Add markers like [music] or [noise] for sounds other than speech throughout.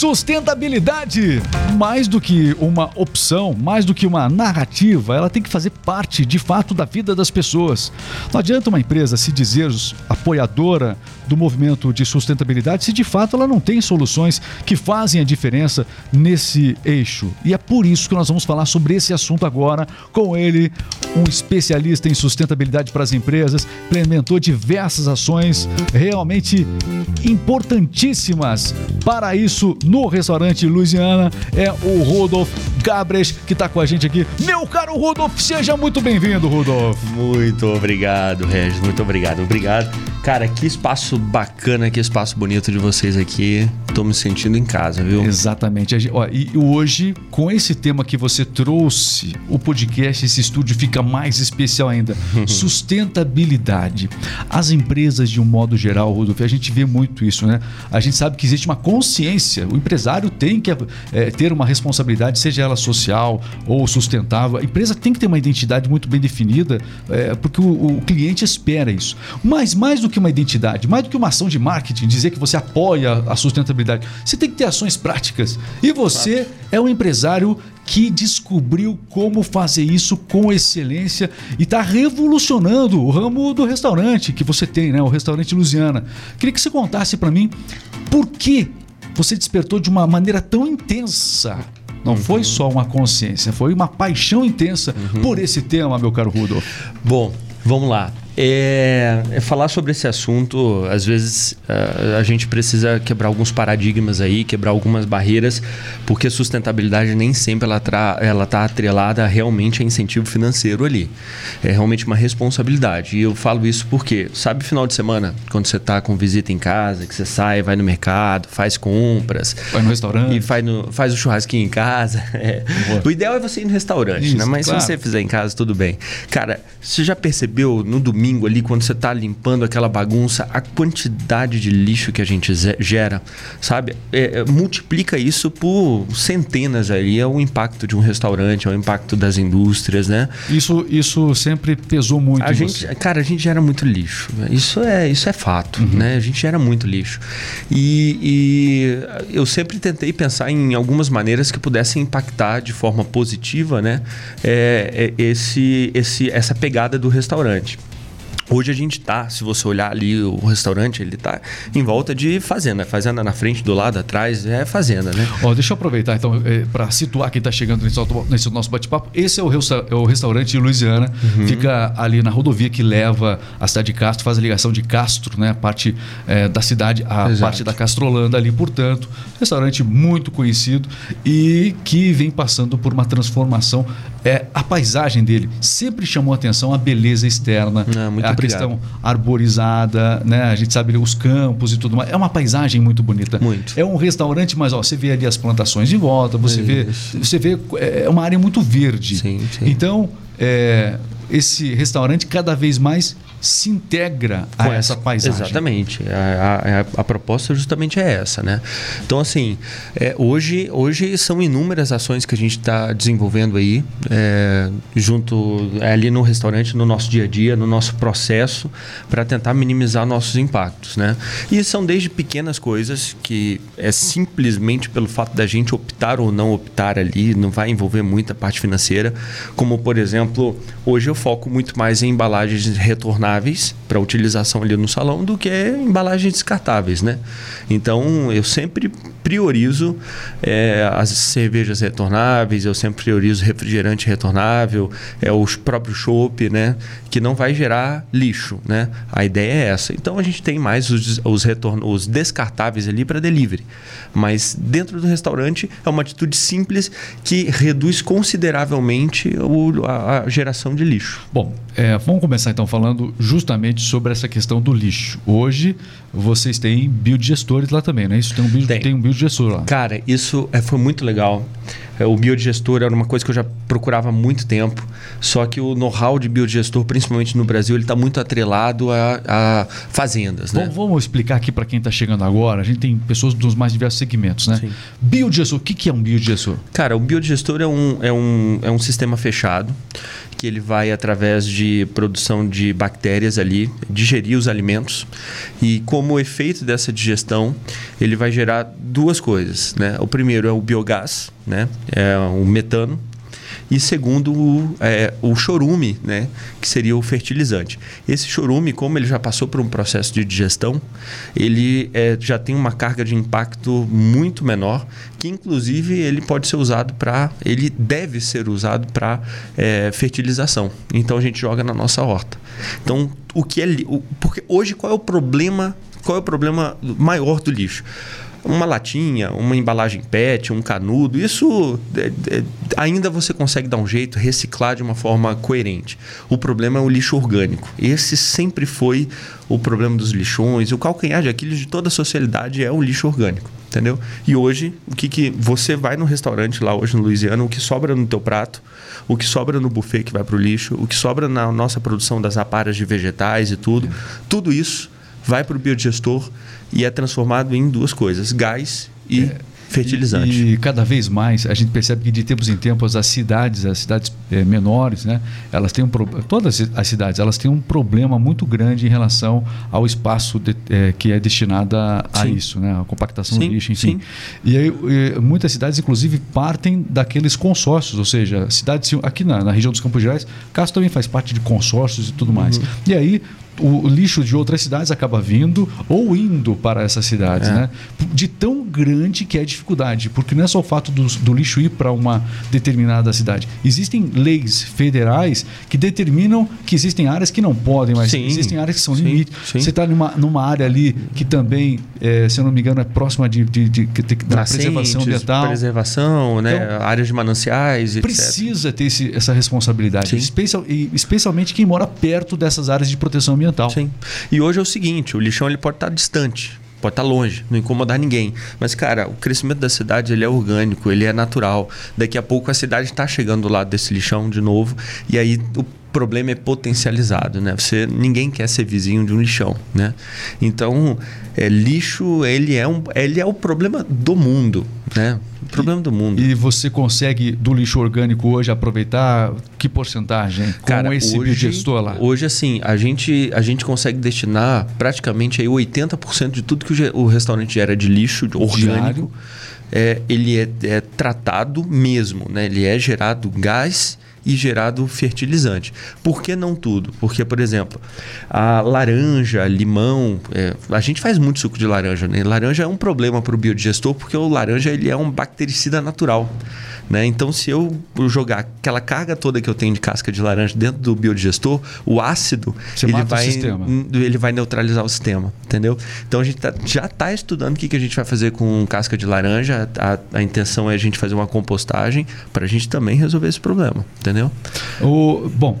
Sustentabilidade, mais do que uma opção, mais do que uma narrativa, ela tem que fazer parte de fato da vida das pessoas. Não adianta uma empresa se dizer apoiadora do movimento de sustentabilidade se de fato ela não tem soluções que fazem a diferença nesse eixo. E é por isso que nós vamos falar sobre esse assunto agora com ele, um especialista em sustentabilidade para as empresas, implementou diversas ações realmente importantíssimas para isso no restaurante Louisiana. É o Rudolf Gabres que está com a gente aqui. Meu caro Rudolf, seja muito bem-vindo, Rudolf. Muito obrigado, Regis. Muito obrigado. Obrigado. Cara, que espaço bacana, que espaço bonito de vocês aqui. Tô me sentindo em casa, viu? Exatamente. E hoje, com esse tema que você trouxe, o podcast, esse estúdio fica mais especial ainda. [laughs] Sustentabilidade. As empresas, de um modo geral, Rodolfo, a gente vê muito isso, né? A gente sabe que existe uma consciência. O empresário tem que é, ter uma responsabilidade, seja ela social ou sustentável. A empresa tem que ter uma identidade muito bem definida, é, porque o, o cliente espera isso. Mas mais do que uma identidade, mais do que uma ação de marketing, dizer que você apoia a sustentabilidade, você tem que ter ações práticas. E você é um empresário que descobriu como fazer isso com excelência e está revolucionando o ramo do restaurante que você tem, né? O restaurante Luziana. Queria que você contasse para mim por que você despertou de uma maneira tão intensa não uhum. foi só uma consciência, foi uma paixão intensa uhum. por esse tema, meu caro Rudolf. Bom, vamos lá. É, é, falar sobre esse assunto, às vezes a, a gente precisa quebrar alguns paradigmas aí, quebrar algumas barreiras, porque a sustentabilidade nem sempre ela está ela tá atrelada realmente a incentivo financeiro ali. É realmente uma responsabilidade. E eu falo isso porque, sabe, final de semana, quando você está com visita em casa, que você sai, vai no mercado, faz compras. Vai no restaurante. E faz, no, faz o churrasquinho em casa. [laughs] É. O ideal é você ir no restaurante, isso, né? Mas claro. se você fizer em casa, tudo bem. Cara, você já percebeu no domingo? Domingo ali, quando você está limpando aquela bagunça, a quantidade de lixo que a gente gera, sabe? É, é, multiplica isso por centenas ali. É o impacto de um restaurante, é o impacto das indústrias, né? Isso, isso sempre pesou muito. A gente, você. cara, a gente gera muito lixo. Isso é, isso é fato, uhum. né? A gente gera muito lixo. E, e eu sempre tentei pensar em algumas maneiras que pudessem impactar de forma positiva, né? É, é esse, esse, essa pegada do restaurante. Hoje a gente está, se você olhar ali o restaurante, ele está em volta de fazenda. Fazenda na frente, do lado, atrás, é fazenda, né? Ó, deixa eu aproveitar então, é, para situar quem está chegando nesse, nesse nosso bate-papo. Esse é o, é o restaurante Louisiana, uhum. fica ali na rodovia que leva a cidade de Castro, faz a ligação de Castro, né? A parte é, da cidade, a Exato. parte da Castrolanda ali, portanto. Restaurante muito conhecido e que vem passando por uma transformação. É, a paisagem dele sempre chamou atenção a beleza externa. Muito a questão arborizada, né? A gente sabe os campos e tudo mais. É uma paisagem muito bonita. Muito. É um restaurante, mas ó, você vê ali as plantações em volta, você vê, você vê é uma área muito verde. Sim, sim. Então, é, esse restaurante cada vez mais se integra a Com essa paisagem. Exatamente. A, a, a, proposta justamente é essa, né? Então, assim, é, hoje, hoje são inúmeras ações que a gente está desenvolvendo aí, é, junto é, ali no restaurante, no nosso dia a dia, no nosso processo, para tentar minimizar nossos impactos, né? E são desde pequenas coisas que é simplesmente pelo fato da gente optar ou não optar ali, não vai envolver muita parte financeira, como, por exemplo, hoje eu foco muito mais em embalagens retornáveis para utilização ali no salão do que embalagens descartáveis, né? Então eu sempre priorizo é, as cervejas retornáveis, eu sempre priorizo refrigerante retornável, é o próprio chopp, né? Que não vai gerar lixo, né? A ideia é essa. Então a gente tem mais os, os, retorno, os descartáveis ali para delivery, mas dentro do restaurante é uma atitude simples que reduz consideravelmente o, a, a, geração de lixo. Bom, é, vamos começar então falando justamente sobre essa questão do lixo. Hoje vocês têm biodigestores lá também, né? Isso tem um, bio, tem. tem um biodigestor lá. Cara, isso é, foi muito legal. é, o biodigestor era uma coisa que eu já procurava há muito tempo. Só que o know-how de biodigestor, principalmente no Brasil, ele está muito atrelado a, a fazendas. Né? Vamos, vamos explicar aqui para quem está chegando agora. A gente tem pessoas dos mais diversos segmentos, né? Sim. Biodigestor, o que, que é um biodigestor? Cara, o biodigestor é um, é um, é um sistema fechado que ele vai através de produção de bactérias ali digerir os alimentos e como efeito dessa digestão ele vai gerar duas coisas, né? O primeiro é o biogás, né? É o metano e segundo o, é, o chorume, né, que seria o fertilizante. Esse chorume, como ele já passou por um processo de digestão, ele é, já tem uma carga de impacto muito menor, que inclusive ele pode ser usado para, ele deve ser usado para é, fertilização. Então a gente joga na nossa horta. Então o que é, o, porque hoje qual é o problema? Qual é o problema maior do lixo? uma latinha, uma embalagem PET, um canudo, isso é, é, ainda você consegue dar um jeito, reciclar de uma forma coerente. O problema é o lixo orgânico. Esse sempre foi o problema dos lixões. O calcanhar de Aquiles de toda a sociedade é o lixo orgânico, entendeu? E hoje, o que, que você vai no restaurante lá hoje no Louisiana, o que sobra no teu prato, o que sobra no buffet que vai para o lixo, o que sobra na nossa produção das aparas de vegetais e tudo, tudo isso vai para o biodigestor e é transformado em duas coisas: gás e é, fertilizante. E, e, cada vez mais a gente percebe que de tempos em tempos as cidades, as cidades é, menores, né, elas têm um todas as cidades elas têm um problema muito grande em relação ao espaço de, é, que é destinado a, a isso, né, a compactação sim, do lixo, enfim. Sim. E aí e, muitas cidades inclusive partem daqueles consórcios, ou seja, cidades aqui na, na região dos Campos Gerais, Castro também faz parte de consórcios e tudo mais. Uhum. E aí o lixo de outras cidades acaba vindo ou indo para essas cidades, é. né? De tão grande que é a dificuldade, porque não é só o fato do, do lixo ir para uma determinada cidade. Existem leis federais que determinam que existem áreas que não podem, mas sim, existem áreas que são limites. Você está numa, numa área ali que também, é, se eu não me engano, é próxima de, de, de, de da preservação ambiental. Preservação, né? Então, áreas de mananciais, Precisa etc. ter esse, essa responsabilidade, especial, especialmente quem mora perto dessas áreas de proteção ambiental ambiental. Sim. E hoje é o seguinte, o lixão ele pode estar distante, pode estar longe, não incomodar ninguém. Mas, cara, o crescimento da cidade ele é orgânico, ele é natural. Daqui a pouco a cidade está chegando do lado desse lixão de novo, e aí o problema é potencializado, né? Você ninguém quer ser vizinho de um lixão, né? Então, é, lixo ele é um ele é o problema do mundo, né? O problema e, do mundo. E você consegue do lixo orgânico hoje aproveitar que porcentagem com Cara, esse hoje, biogestor lá? Hoje assim, a gente a gente consegue destinar praticamente aí 80% de tudo que o, o restaurante gera de lixo orgânico. É, ele é, é tratado mesmo, né? Ele é gerado gás e gerado fertilizante. Por que não tudo? Porque, por exemplo, a laranja, limão, é, a gente faz muito suco de laranja. Né? Laranja é um problema para o biodigestor porque o laranja ele é um bactericida natural. Né? Então, se eu jogar aquela carga toda que eu tenho de casca de laranja dentro do biodigestor, o ácido ele vai, ele vai neutralizar o sistema, entendeu? Então, a gente tá, já está estudando o que, que a gente vai fazer com casca de laranja. A, a intenção é a gente fazer uma compostagem para a gente também resolver esse problema, entendeu? O, bom,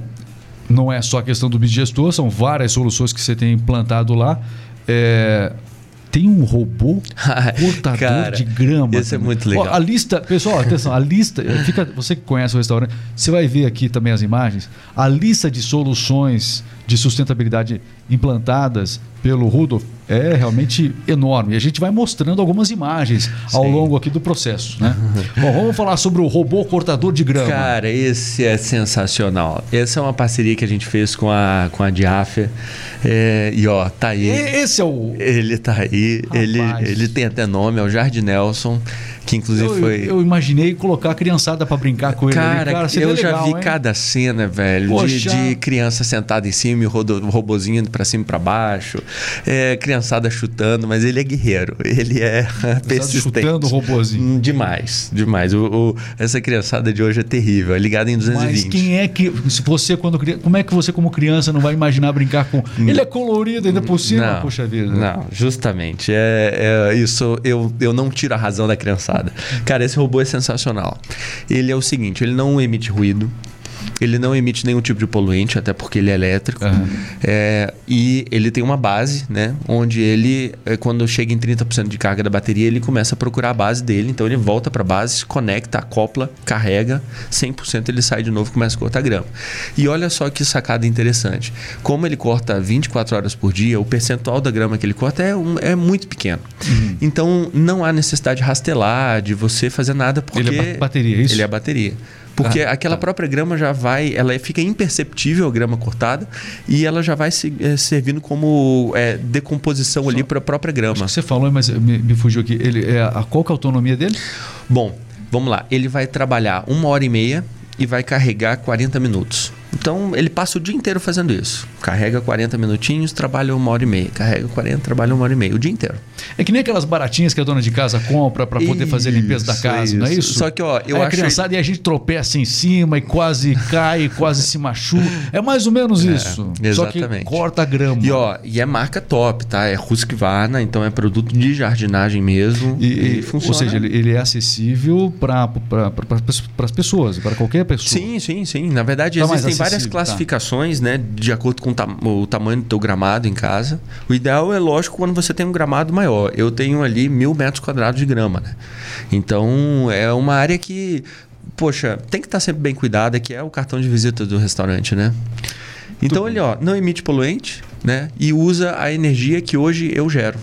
não é só a questão do biodigestor, são várias soluções que você tem implantado lá. É, tem um robô [laughs] cortador Cara, de grama. Isso é muito legal. Ó, a lista, pessoal, atenção, a lista, fica, você que conhece o restaurante, você vai ver aqui também as imagens, a lista de soluções de sustentabilidade implantadas pelo Rudolf é realmente enorme. E a gente vai mostrando algumas imagens ao Sim. longo aqui do processo. Né? [laughs] Bom, vamos falar sobre o robô cortador de grama. Cara, esse é sensacional. Essa é uma parceria que a gente fez com a, com a Diáfia. É, e ó, tá aí. Esse é o. Ele tá aí. Ele, ele tem até nome, é o Jardim Nelson que inclusive eu, foi. Eu imaginei colocar a criançada para brincar com ele. Cara, cara eu já legal, vi hein? cada cena, velho, de, de, criança sentada em cima e o robozinho indo para cima e para baixo, é, criançada chutando, mas ele é guerreiro, ele é [laughs] persistente. Chutando o robozinho. Hum, demais, demais. O, o, essa criançada de hoje é terrível, é ligada em 220. Mas quem é que, se você quando como é que você como criança não vai imaginar brincar com? Hum. Ele é colorido ainda por cima, não, puxa vida. Não, justamente. É, é, isso eu, eu não tiro a razão da criançada. Cara, esse robô é sensacional. Ele é o seguinte, ele não emite ruído, Ele não emite nenhum tipo de poluente, até porque ele é elétrico. Aham. É, e ele tem uma base, né? Onde ele, é, quando chega em 30% de carga da bateria, ele começa a procurar a base dele. Então ele volta para a base, se conecta, acopla, carrega, 100% ele sai de novo e começa a cortar grama. E olha só que sacada interessante. Como ele corta 24 horas por dia, o percentual da grama que ele corta é, um- é muito pequeno. Uhum. Então não há necessidade de rastelar, de você fazer nada, porque... Ele é ba- bateria, é isso? Ele é bateria. Porque Ah, aquela tá. própria grama já vai, ela fica imperceptível a grama cortada e ela já vai se, eh, servindo como eh, decomposição ali para a própria grama. Você falou, mas me, me fugiu aqui. Ele, é, a, qual que é a autonomia dele? Bom, vamos lá. Ele vai trabalhar uma hora e meia e vai carregar 40 minutos. Então ele passa o dia inteiro fazendo isso. Carrega 40 minutinhos, trabalha uma hora e meia. Carrega 40, trabalha uma hora e meia. O dia inteiro. É que nem aquelas baratinhas que a dona de casa compra para poder fazer a limpeza da Isso, casa, não é isso. isso? Só que, ó, eu Aí a acho- criançada e a gente tropeça em cima e quase cai, [laughs] quase se machuca. É mais ou menos isso. Só que exatamente. corta a grama. E ó, e é marca top, tá? É Husqvarna, então é produto de jardinagem mesmo. E- E, e- funciona. Ou seja, ele, ele é acessível para pra, as pessoas, para qualquer pessoa. Sim, sim, sim. Na verdade, Tá existem várias tá. classificações, né? De acordo com o, tam- o tamanho do teu gramado em casa. O ideal é, lógico, quando você tem um gramado maior. Eu tenho ali mil metros quadrados de grama, né? Então, é uma área que, poxa, tem que estar sempre bem cuidada, que é o cartão de visita do restaurante, né? Então, ele, ó, não emite poluente, né? E usa a energia que hoje eu gero.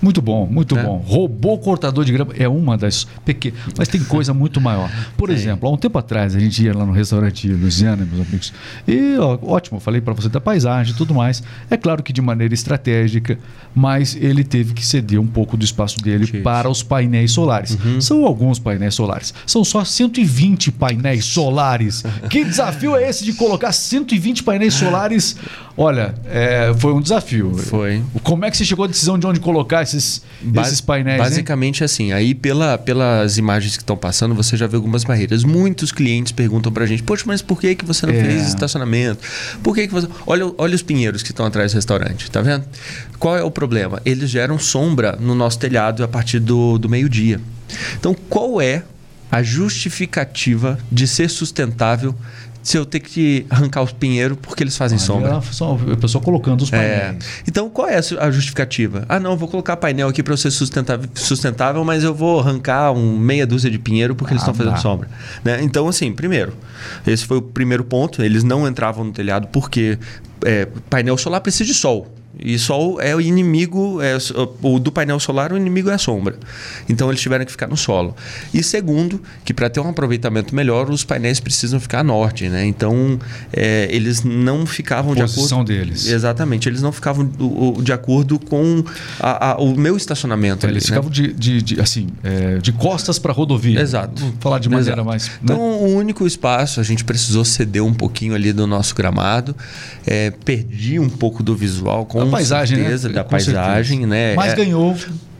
Muito bom, muito Né? bom. Robô cortador de grama é uma das pequenas, mas tem coisa muito maior. Por [laughs] exemplo, há um tempo atrás a gente ia lá no restaurante Luciana, meus amigos, e ó, ótimo, falei para você da paisagem e tudo mais. É claro que de maneira estratégica, mas ele teve que ceder um pouco do espaço dele Isso. para os painéis solares. São alguns painéis solares. São só 120 painéis solares. [laughs] que desafio é esse de colocar 120 painéis solares? Olha, é, foi um desafio. Foi. Como é que você chegou à decisão de onde colocar esses, Ba- esses painéis? hein? Basicamente assim, aí pela, pelas imagens que estão passando, você já vê algumas barreiras. Muitos clientes perguntam pra gente, poxa, mas por que, que você não É. fez estacionamento? Por que, que você. Olha, olha os pinheiros que estão atrás do restaurante, tá vendo? Qual é o problema? Eles geram sombra no nosso telhado a partir do, do meio-dia. Então, qual é a justificativa de ser sustentável se eu ter que arrancar os pinheiros porque eles fazem sombra? Olha só, a pessoa colocando os É. painéis. Então, qual é a justificativa? Ah, não, vou colocar painel aqui para ser sustentável, sustentável, mas eu vou arrancar um meia dúzia de pinheiro porque eles Ah, estão fazendo sombra. Né? Então, assim, primeiro, esse foi o primeiro ponto. Eles não entravam no telhado porque é, painel solar precisa de sol. E sol é o inimigo, é, o do painel solar, o inimigo é a sombra. Então eles tiveram que ficar no solo. E segundo, que para ter um aproveitamento melhor, os painéis precisam ficar a norte, né? Então é, eles não ficavam de Posição acordo. deles. Exatamente, eles não ficavam do- de acordo com a- a- o meu estacionamento. ali, Eles né? ficavam de, de, de, assim, é, de costas para a rodovia. Exato. Vou falar de maneira Exato. mais. né? Então, o único espaço, a gente precisou ceder um pouquinho ali do nosso gramado. É, perdi um pouco do visual, com a paisagem, certeza, né? da Com paisagem, certeza. né? Mas É- ganhou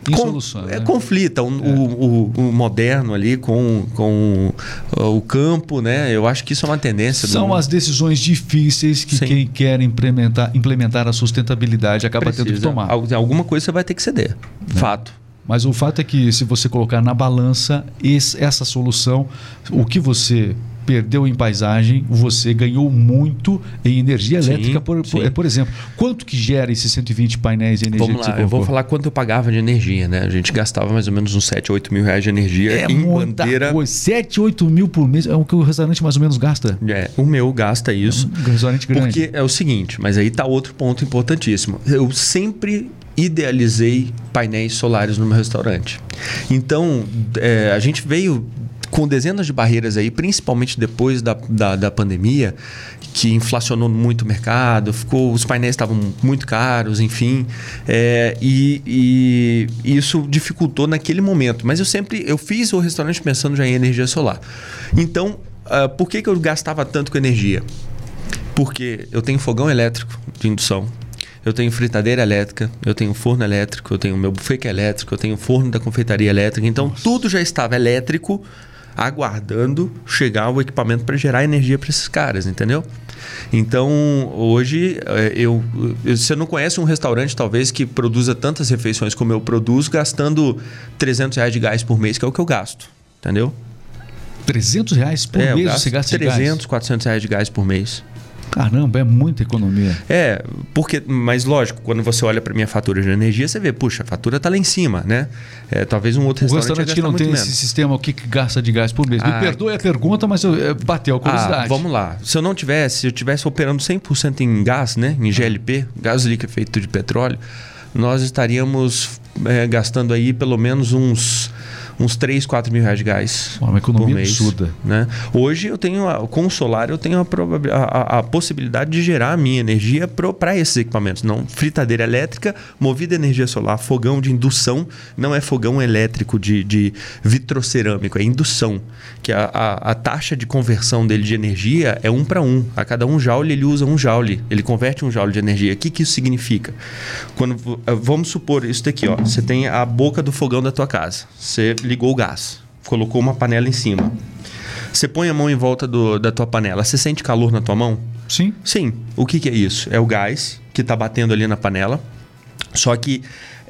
em com- solução. É, né? conflita o, o- o- o moderno ali com, com o campo, né? Eu acho que isso é uma tendência. do São mundo. as decisões difíceis que Sim. quem quer implementar, implementar a sustentabilidade acaba tendo que Precisa. tomar. Al- Alguma coisa você vai ter que ceder. Fato. Mas o fato é que se você colocar na balança esse- essa solução, o que você perdeu em paisagem, você ganhou muito em energia Sim, elétrica, por, por- sim. por exemplo. Quanto que gera esses 120 painéis de energia Vamos lá, eu vou falar quanto eu pagava de energia, né? A gente gastava mais ou menos uns 7, 8 mil reais de energia É em bandeira. coisa. 7, 8 mil por mês é o que o restaurante mais ou menos gasta. É, o meu gasta isso. Um restaurante grande. Porque é o seguinte, mas aí tá outro ponto importantíssimo. Eu sempre idealizei painéis solares no meu restaurante. Então, é, a gente veio com dezenas de barreiras aí, principalmente depois da, da, da pandemia, que inflacionou muito o mercado, ficou, os painéis estavam muito caros, enfim, é, e, e isso dificultou naquele momento. Mas eu sempre, eu fiz o restaurante pensando já em energia solar. Então, ah, por que, que eu gastava tanto com energia? Porque eu tenho fogão elétrico de indução, eu tenho fritadeira elétrica, eu tenho forno elétrico, eu tenho meu buffet é elétrico, eu tenho forno da confeitaria elétrica. Então tudo já estava elétrico, aguardando chegar o equipamento para gerar energia para esses caras, entendeu? Então hoje eh, eu, eu- você não conhece um restaurante talvez que produza tantas refeições como eu produzo, gastando 300 reais de gás por mês, que é o que eu gasto, entendeu? 300 reais por é, mês você gasta 300, de gás? 400 reais de gás por mês. Caramba, é muita economia. É, porque, mas lógico, quando você olha para minha fatura de energia, você vê, puxa, a fatura tá lá em cima, né? É, talvez um outro o restaurante, restaurante que não tem esse sistema, o que, gasta de gás por mês? Me Ah, perdoe a pergunta, mas eu, é, bateu a curiosidade. Ah, vamos lá. Se eu não tivesse, se eu tivesse operando 100% em gás, né, em GLP, gás líquido feito de petróleo, nós estaríamos é, gastando aí pelo menos uns uns 3, 4 mil reais de gás. Uma economia por mês, absurda. Né? Hoje eu tenho, a, com o solar, eu tenho a, a- a- possibilidade de gerar a minha energia para esses equipamentos. Não fritadeira elétrica, movida energia solar, fogão de indução, não é fogão elétrico de, de vitrocerâmico, é indução. Que a, a, a taxa de conversão dele de energia é um para um. A cada um joule ele usa um joule. Ele converte um joule de energia. O que, que isso significa? Quando, vamos supor isso daqui, ó. Você tem a boca do fogão da tua casa. Você ligou o gás, colocou uma panela em cima. Você põe a mão em volta do- da tua panela. Você sente calor na tua mão? Sim. Sim. O que, que é isso? É o gás que está batendo ali na panela. Só que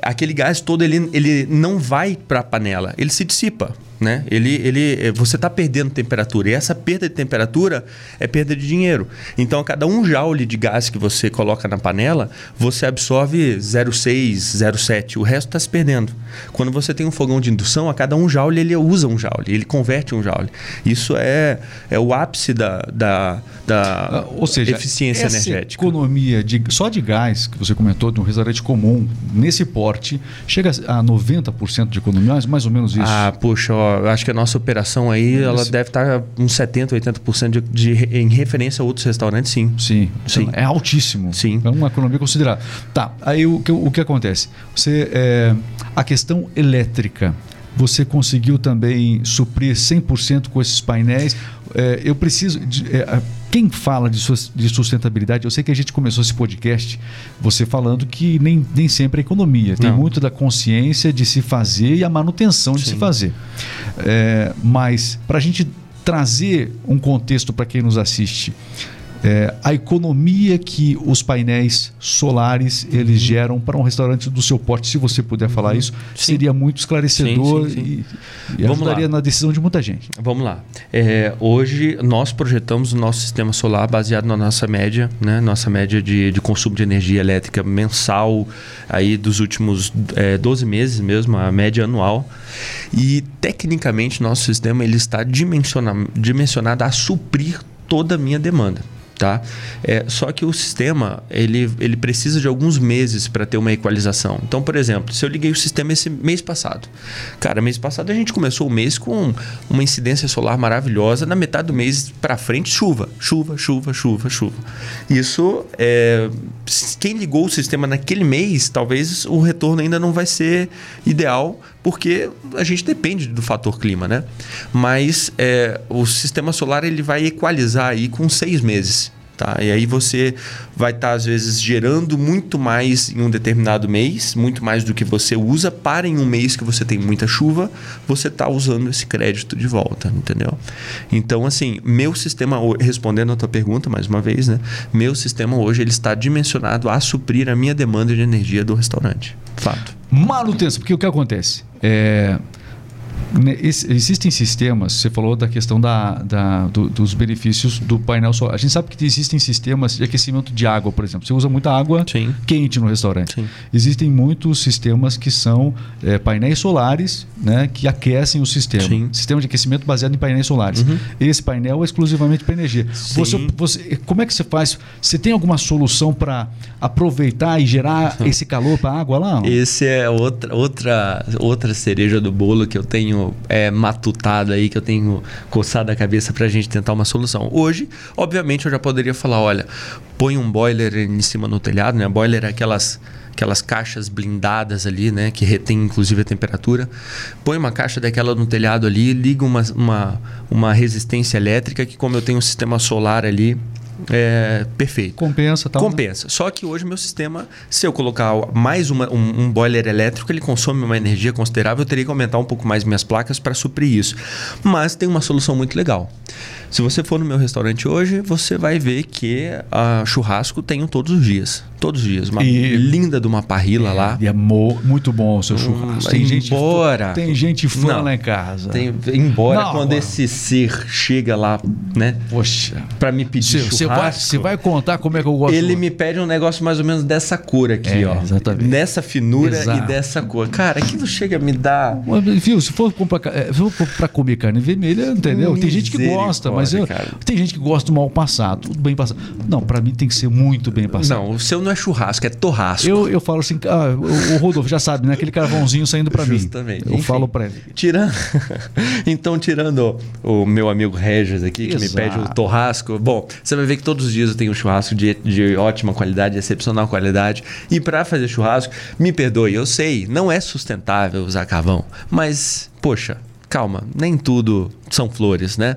aquele gás todo ele, ele não vai para a panela, ele se dissipa. Né? Ele, ele, você está perdendo temperatura e essa perda de temperatura é perda de dinheiro. Então, a cada um joule de gás que você coloca na panela, você absorve 0,6, 0,7. O resto está se perdendo. Quando você tem um fogão de indução, a cada um joule ele usa um joule, ele converte um joule. Isso é, é o ápice da, da, da Ah, Ou seja, eficiência energética. economia de, só de gás, que você comentou, de um restaurante comum, nesse porte, chega a 90% de economia, mais- mais ou menos isso. Ah, puxa, ó, acho que a nossa operação aí, ela deve estar uns 70, 80% de, de, em referência a outros restaurantes, sim. Sim, Sim. é altíssimo. Sim. É uma economia considerável. Tá, aí o que, o que acontece? Você, é, a questão elétrica, você conseguiu também suprir 100% com esses painéis. É, eu preciso. De, é, quem fala de, sus- de sustentabilidade, eu sei que a gente começou esse podcast você falando que nem, nem sempre é economia. Tem Não. muito da consciência de se fazer e a manutenção de se Sim. fazer. É, mas, para a gente trazer um contexto para quem nos assiste, é, a economia que os painéis solares Uhum. eles geram para um restaurante do seu porte, se você puder falar isso, Sim. seria muito esclarecedor Sim, sim, e, e Vamos ajudaria lá. na decisão de muita gente. Vamos lá. É, hoje nós projetamos o nosso sistema solar baseado na nossa média, né? Nossa média de, de consumo de energia elétrica mensal aí dos últimos é, 12 meses mesmo, a média anual. E tecnicamente nosso sistema ele está dimensiona- dimensionado a suprir toda a minha demanda. Tá? É, só que o sistema ele, ele precisa de alguns meses para ter uma equalização. Então, por exemplo, se eu liguei o sistema esse mês passado, cara, mês passado a gente começou o mês com uma incidência solar maravilhosa, na metade do mês para frente chuva, chuva, chuva, chuva, chuva. Isso é, quem ligou o sistema naquele mês, talvez o retorno ainda não vai ser ideal, porque a gente depende do fator clima, né? Mas é, o sistema solar ele vai equalizar aí com seis meses. Tá? E aí você vai estar, às vezes, gerando muito mais em um determinado mês, muito mais do que você usa, para em um mês que você tem muita chuva, você está usando esse crédito de volta, entendeu? Então, assim, meu sistema, respondendo a tua pergunta mais uma vez, né? Meu sistema hoje ele está dimensionado a suprir a minha demanda de energia do restaurante. Fato. Manutenção, porque o que acontece? É, existem sistemas, você falou da questão da, da- do- dos benefícios do painel solar. A gente sabe que existem sistemas de aquecimento de água, por exemplo. Você usa muita água Sim. quente no restaurante. Sim. Existem muitos sistemas que são é, painéis solares né, que aquecem o sistema. Sim. Uhum. Sistema de aquecimento baseado em painéis solares. Esse painel é exclusivamente para energia. Você, você- como é que você faz? Você tem alguma solução para aproveitar e gerar [laughs] esse calor para a água lá? Esse é outra, outra, outra cereja do bolo que eu tenho é, matutado aí, que eu tenho coçado a cabeça para a gente tentar uma solução. Hoje, obviamente, eu já poderia falar: olha, põe um boiler em cima no telhado, né? Boiler é aquelas aquelas caixas blindadas ali, né, que retém inclusive a temperatura. Põe uma caixa daquela no telhado ali, liga uma, uma, uma resistência elétrica que como eu tenho um sistema solar ali, é perfeito. Compensa, tal. né? Compensa. Só que hoje meu sistema, se eu colocar mais uma- um, um boiler elétrico, ele consome uma energia considerável. Eu teria que aumentar um pouco mais minhas placas para suprir isso. Mas tem uma solução muito legal. Se você for no meu restaurante hoje, você vai ver que a churrasco tenho todos os dias. Todos os dias. Uma e, linda de uma parrila é, lá. E é muito bom o seu hum, churrasco. tem gente embora. Tem gente fã não, lá em casa. Tem, embora não, quando esse ser chega lá, né? Poxa. Pra me pedir Você vai, vai, contar como é que eu gosto. Ele me pede um negócio mais ou menos dessa cor aqui, é, ó. Exatamente. Nessa finura Exato. e dessa cor. Cara, aquilo chega a me dar... Viu, se for comprar, se for pra comer carne vermelha, entendeu? Tem gente que gosta, mas eu, tem gente que gosta do mal passado, tudo bem passado. Não, pra mim tem que ser muito bem passado. Não, o seu não é churrasco, é torrasco. Eu, eu falo assim, ah, o, o, Rodolfo já sabe, né? Aquele carvãozinho saindo para mim. Justamente. Eu Enfim, falo para ele. Tirando, [laughs] então, tirando o meu amigo Regis aqui, que Exato. me pede o torrasco, bom, você vai ver que todos os dias eu tenho um churrasco de, de ótima qualidade, excepcional qualidade. E para fazer churrasco, me perdoe, eu sei, não é sustentável usar carvão, mas, poxa, calma, nem tudo são flores, né?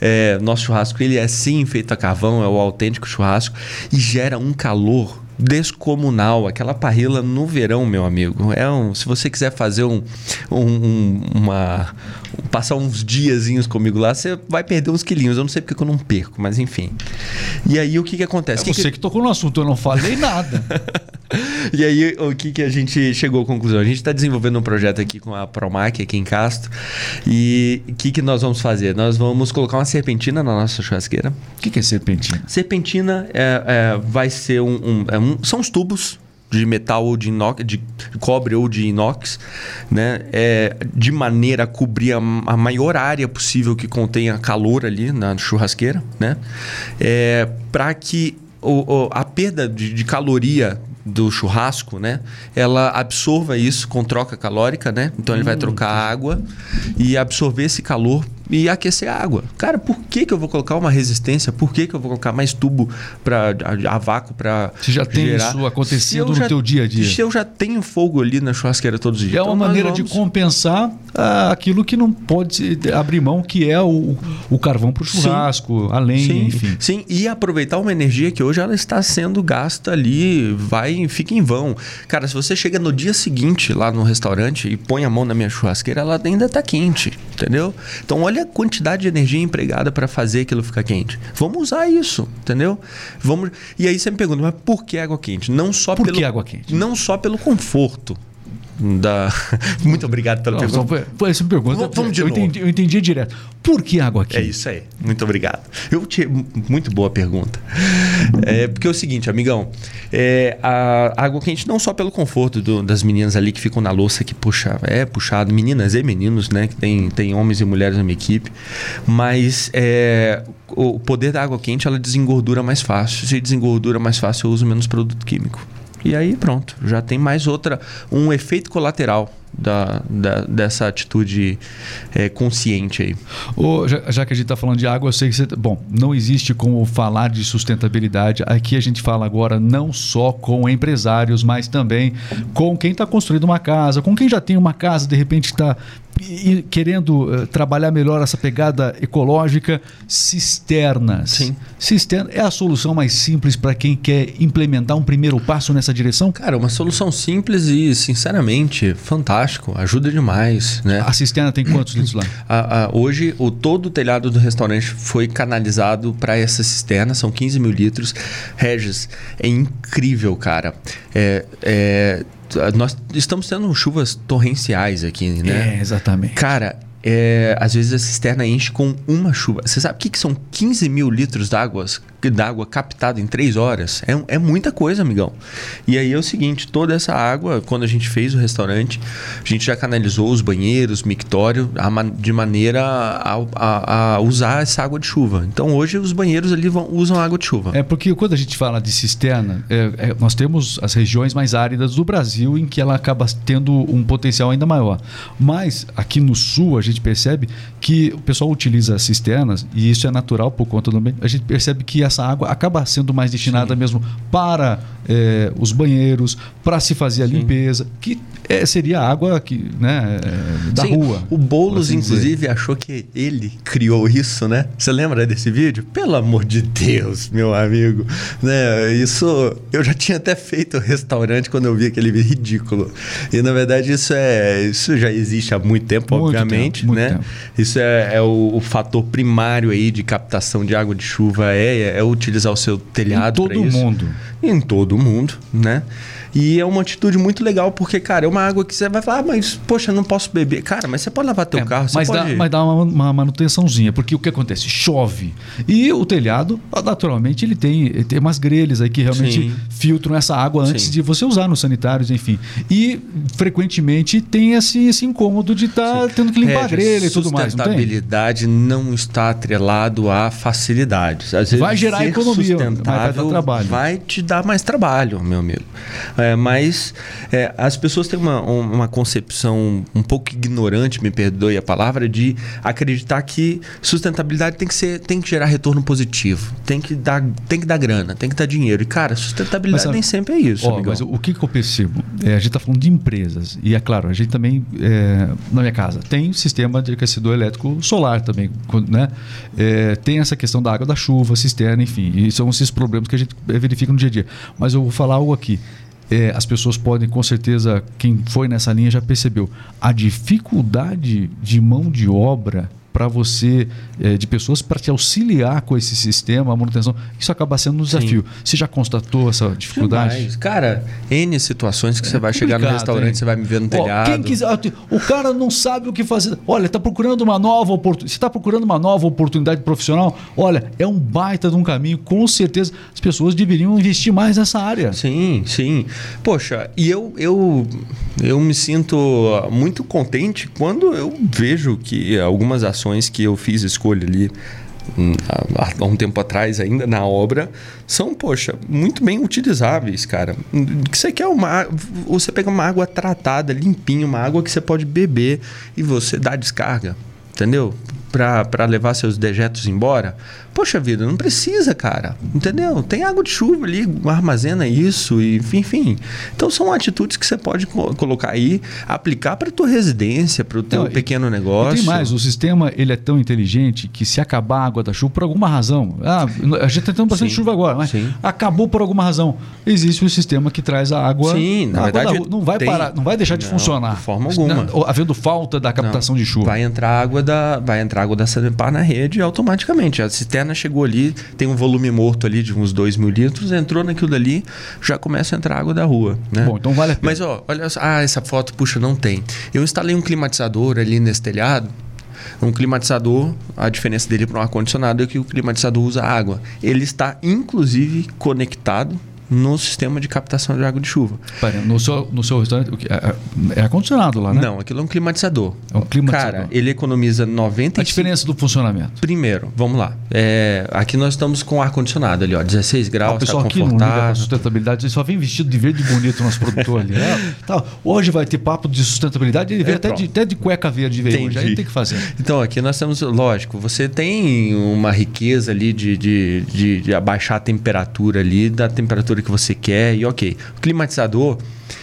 É, nosso churrasco ele é sim feito a carvão, é o autêntico churrasco e gera um calor descomunal. Aquela parrila no verão, meu amigo. É um, se você quiser fazer um, um, uma. passar uns diazinhos comigo lá, você vai perder uns quilinhos. Eu não sei porque eu não perco, mas enfim. E aí o que, que acontece? É que você que... que tocou no assunto, eu não falei nada. [laughs] e aí o que, que a gente chegou à conclusão? A gente está desenvolvendo um projeto aqui com a Promac aqui em Castro. E o que, que nós vamos fazer? Nós vamos colocar uma serpentina na nossa churrasqueira. O que, que é serpentina? Serpentina é, é vai ser um, um, é um, são os tubos de metal ou de inox, de cobre ou de inox, né? É, de maneira a cobrir a, a, maior área possível que contenha calor ali na churrasqueira, né? É, para que o, o, a perda de, de, caloria do churrasco, né? Ela absorva isso com troca calórica, né? Então ele vai hum, trocar água e absorver esse calor e aquecer a água. Cara, por que, que eu vou colocar uma resistência? Por que, que eu vou colocar mais tubo para a, a, vácuo para Você já tem gerar? isso acontecendo no teu dia a dia? Se eu já tenho fogo ali na churrasqueira todos os dias. É uma então, maneira vamos... de compensar ah, aquilo que não pode abrir mão, que é o, o carvão para o churrasco, sim, a lenha, sim, enfim. Sim, e aproveitar uma energia que hoje ela está sendo gasta ali, vai fica em vão. Cara, se você chega no dia seguinte lá no restaurante e põe a mão na minha churrasqueira, ela ainda está quente, entendeu? Então olha olha a quantidade de energia empregada para fazer aquilo ficar quente. Vamos usar isso, entendeu? Vamos. E aí você me pergunta, mas por que água quente? Não só por pelo que água quente? Não só pelo conforto, da. [laughs] Muito obrigado pela não, pergunta. Foi essa pergunta. Vamos de eu, novo. Entendi, eu entendi direto. Por que água quente? É isso aí. Muito obrigado. Eu te... Muito boa pergunta. É, porque é o seguinte, amigão. É, a água quente não só pelo conforto do, das meninas ali que ficam na louça, que puxa, é puxado, meninas e meninos, né? Que tem, tem homens e mulheres na minha equipe. Mas é, o poder da água quente ela desengordura mais fácil. Se desengordura mais fácil, eu uso menos produto químico. E aí pronto, já tem mais outra, um efeito colateral da, da, dessa atitude é, consciente aí. já, já, que a gente está falando de água, eu sei que você. Bom, não existe como falar de sustentabilidade. Aqui a gente fala agora não só com empresários, mas também com quem está construindo uma casa, com quem já tem uma casa, de repente está querendo uh, trabalhar melhor essa pegada ecológica, cisternas. Sim. Cisterna é a solução mais simples para quem quer implementar um primeiro passo nessa direção? Cara, uma solução simples e, sinceramente, fantástico. Ajuda demais. Né? A cisterna tem quantos litros lá? [clears throat] A, a, hoje, o, todo o telhado do restaurante foi canalizado para essa cisterna, são 15 mil litros. Regis, é incrível, cara. É, é, nós estamos tendo chuvas torrenciais aqui, né? É, exatamente. Cara, é, às vezes a cisterna enche com uma chuva. Você sabe o que, que são 15 mil litros d'água d'água captada em 3 horas? É, é muita coisa, amigão. E aí é o seguinte: toda essa água, quando a gente fez o restaurante, a gente já canalizou os banheiros, mictório, de maneira a, a, a, usar essa água de chuva. Então hoje os banheiros ali vão, usam água de chuva. É porque quando a gente fala de cisterna, é, é, nós temos as regiões mais áridas do Brasil em que ela acaba tendo um potencial ainda maior. Mas aqui no sul a gente percebe que o pessoal utiliza cisternas, e isso é natural por conta do meio. A gente percebe que essa água acaba sendo mais destinada Sim. mesmo para é, os banheiros, para se fazer a Sim. limpeza, que é, seria água que, né, é, da Sim. rua. O Boulos, assim inclusive, dizer. achou que ele criou isso, né? Você lembra desse vídeo? Pelo amor de Deus, meu amigo. Né? Isso eu já tinha até feito restaurante quando eu vi aquele [laughs] vídeo ridículo. E na verdade isso é isso já existe há muito tempo, muito obviamente, tempo, né? Tempo. Isso é, é o, o, fator primário aí de captação de água de chuva é, é utilizar o seu telhado. Em todo mundo. Em todo mundo, né? E é uma atitude muito legal, porque, cara, é uma água que você vai falar, ah, mas, poxa, não posso beber. Cara, mas você pode lavar teu é, carro, mas pode... Dá, mas dá uma, uma, manutençãozinha, porque o que acontece? Chove. E o telhado, naturalmente, ele tem, ele tem umas grelhas aí que realmente Sim. filtram essa água antes Sim. de você usar nos sanitários, enfim. E, frequentemente, tem esse, esse incômodo de estar tá tendo que limpar a grelha e tudo mais, não tem? Sustentabilidade não está atrelado a facilidades. Às vezes, vai gerar economia, vai dar trabalho. Vai te dar mais trabalho, meu amigo. É, mas é, as pessoas têm uma, uma concepção um pouco ignorante, me perdoe a palavra, de acreditar que sustentabilidade tem que, ser, tem que gerar retorno positivo, tem que dar, tem que dar grana, tem que dar dinheiro. E, cara, sustentabilidade mas, nem sempre é isso. Ó, mas o que, que eu percebo? É, a gente está falando de empresas. E é claro, a gente também, é, na minha casa, tem sistema de aquecedor elétrico solar também. Né? É, tem essa questão da água da chuva, cisterna, enfim. E são esses problemas que a gente verifica no dia a dia. Mas eu vou falar algo aqui é, as pessoas podem, com certeza, quem foi nessa linha já percebeu, a dificuldade de mão de obra para você, é, de pessoas para te auxiliar com esse sistema, a manutenção, isso acaba sendo um desafio. Sim. Você já constatou essa dificuldade? Jamais. Cara, N situações que é você vai chegar no restaurante, hein? você vai me ver no telhado. Quem quiser, o cara não sabe o que fazer. Olha, está procurando uma nova oportunidade. Você está procurando uma nova oportunidade profissional? Olha, é um baita de um caminho. Com certeza, as pessoas deveriam investir mais nessa área. Sim, sim. Poxa, e eu, eu, eu me sinto muito contente quando eu vejo que algumas ações que eu fiz escolha ali hum, há um tempo atrás ainda na obra são, poxa, muito bem utilizáveis, cara. Que você quer uma você pega uma água tratada, limpinha, uma água que você pode beber e você dá descarga, entendeu? Para levar seus dejetos embora. Poxa vida, não precisa, cara. Entendeu? Tem água de chuva ali, armazena isso, e, enfim. Então são atitudes que você pode co colocar aí, aplicar para tua residência, para o teu não, pequeno e, negócio. E tem mais, o sistema ele é tão inteligente que se acabar a água da chuva por alguma razão, ah, a gente está tendo bastante sim, chuva agora, mas sim. acabou por alguma razão, existe um sistema que traz a água. Sim, na verdade não vai tem, parar, não vai deixar de não, funcionar. De forma alguma. havendo falta da captação não, de chuva. Vai entrar água da, vai entrar água da Sanepar na rede automaticamente. A cisterna chegou ali, tem um volume morto ali de uns 2 mil litros, entrou naquilo dali, já começa a entrar água da rua. Né? Bom, então vale a pena. Mas, ó, olha só, ah, essa foto, puxa, não tem. Eu instalei um climatizador ali nesse telhado. Um climatizador, a diferença dele para um ar-condicionado é que o climatizador usa água. Ele está, inclusive, conectado no sistema de captação de água de chuva. Pera, no seu, no seu restaurante é, é ar-condicionado lá, né? Não, aquilo é um climatizador. É um climatizador. Cara, ele economiza 95... A diferença do funcionamento. Primeiro, vamos lá. É, aqui nós estamos com ar-condicionado ali, ó, 16 graus, o pessoal tá aqui não liga sustentabilidade, ele só vem vestido de verde bonito nosso produtor ali. [laughs] É, tá, hoje vai ter papo de sustentabilidade, ele vem é, até, de, até de cueca verde veio hoje, aí tem que fazer. Então, aqui nós temos, lógico, você tem uma riqueza ali de, de, de, de abaixar a temperatura ali, da temperatura temperatura que você quer e ok. O climatizador,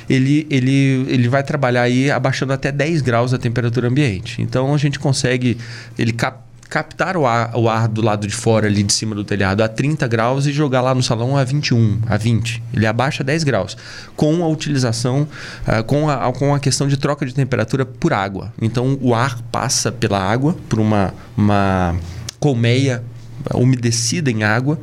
ele, ele, ele vai trabalhar aí abaixando até 10 graus a temperatura ambiente. Então a gente consegue ele cap, captar o ar, o ar do lado de fora ali de cima do telhado a 30 graus e jogar lá no salão a 21, a 20. Ele abaixa 10 graus com a utilização, uh, com, a, com a questão de troca de temperatura por água. Então o ar passa pela água por uma, uma colmeia umedecida em água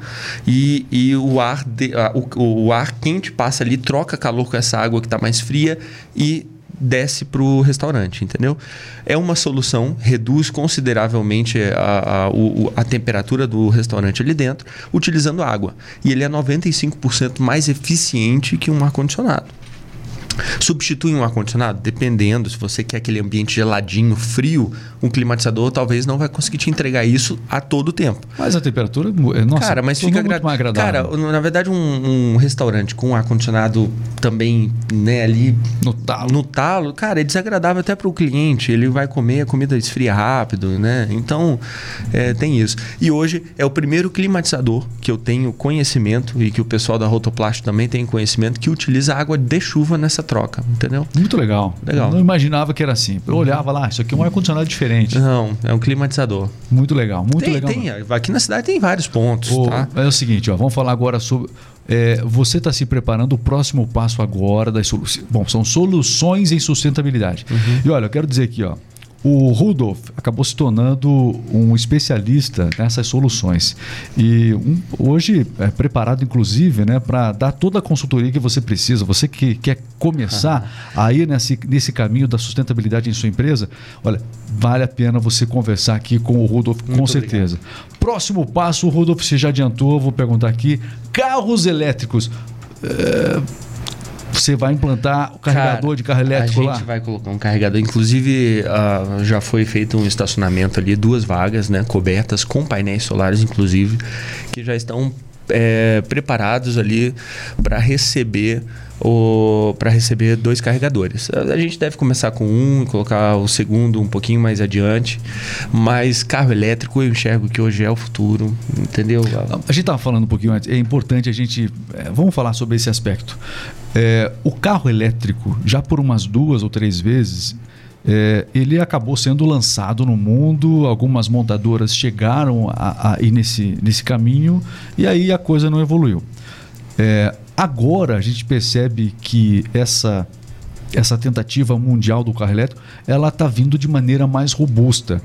e, e o, ar de, o, o ar quente passa ali, troca calor com essa água que está mais fria e desce para o restaurante, entendeu? É uma solução, reduz consideravelmente a, a, a, a, temperatura do restaurante ali dentro, utilizando água. E ele é 95% mais eficiente que um ar-condicionado. Substitui um ar-condicionado? Dependendo, se você quer aquele ambiente geladinho, frio, um climatizador talvez não vai conseguir te entregar isso a todo tempo. Mas a temperatura, é, nossa, cara, mas fica muito mais agradável. Cara, na verdade, um, um restaurante com ar-condicionado também, né, ali no talo. no talo, cara, é desagradável até para o cliente. Ele vai comer, a comida esfria rápido, né? Então, é, tem isso. E hoje é o primeiro climatizador que eu tenho conhecimento e que o pessoal da Rotoplast também tem conhecimento que utiliza água de chuva nessa troca, entendeu? Muito legal. Legal. Eu não imaginava que era assim. Eu olhava lá, isso aqui é um ar-condicionado diferente. Não, é um climatizador. Muito legal, muito tem, legal. Tem, aqui na cidade tem vários pontos. tá? É o seguinte, ó, vamos falar agora sobre. É, você está se preparando o próximo passo agora das soluções. Bom, são soluções em sustentabilidade. Uhum. E olha, eu quero dizer aqui, ó, O Rudolf acabou se tornando um especialista nessas soluções e um, hoje é preparado inclusive né, para dar toda a consultoria que você precisa. Você que quer começar a ir nesse, nesse caminho da sustentabilidade em sua empresa, olha, vale a pena você conversar aqui com o Rudolf, Muito com certeza. Obrigado. Próximo passo, o Rudolf você já adiantou, vou perguntar aqui: carros elétricos. É você vai implantar o carregador Cara, de carro elétrico lá? A gente lá? vai colocar um carregador. Inclusive, uh, já foi feito um estacionamento ali, duas vagas, né? Cobertas com painéis solares, inclusive, que já estão é, preparados ali para receber para receber dois carregadores. A gente deve começar com um, colocar o segundo um pouquinho mais adiante, mas carro elétrico eu enxergo que hoje é o futuro, entendeu? A gente estava falando um pouquinho antes, é importante a gente. É, vamos falar sobre esse aspecto. É, o carro elétrico, já por umas duas ou três vezes, é, ele acabou sendo lançado no mundo, algumas montadoras chegaram a, a ir nesse, nesse caminho e aí a coisa não evoluiu. É, agora a gente percebe que essa, essa tentativa mundial do carro elétrico ela está vindo de maneira mais robusta.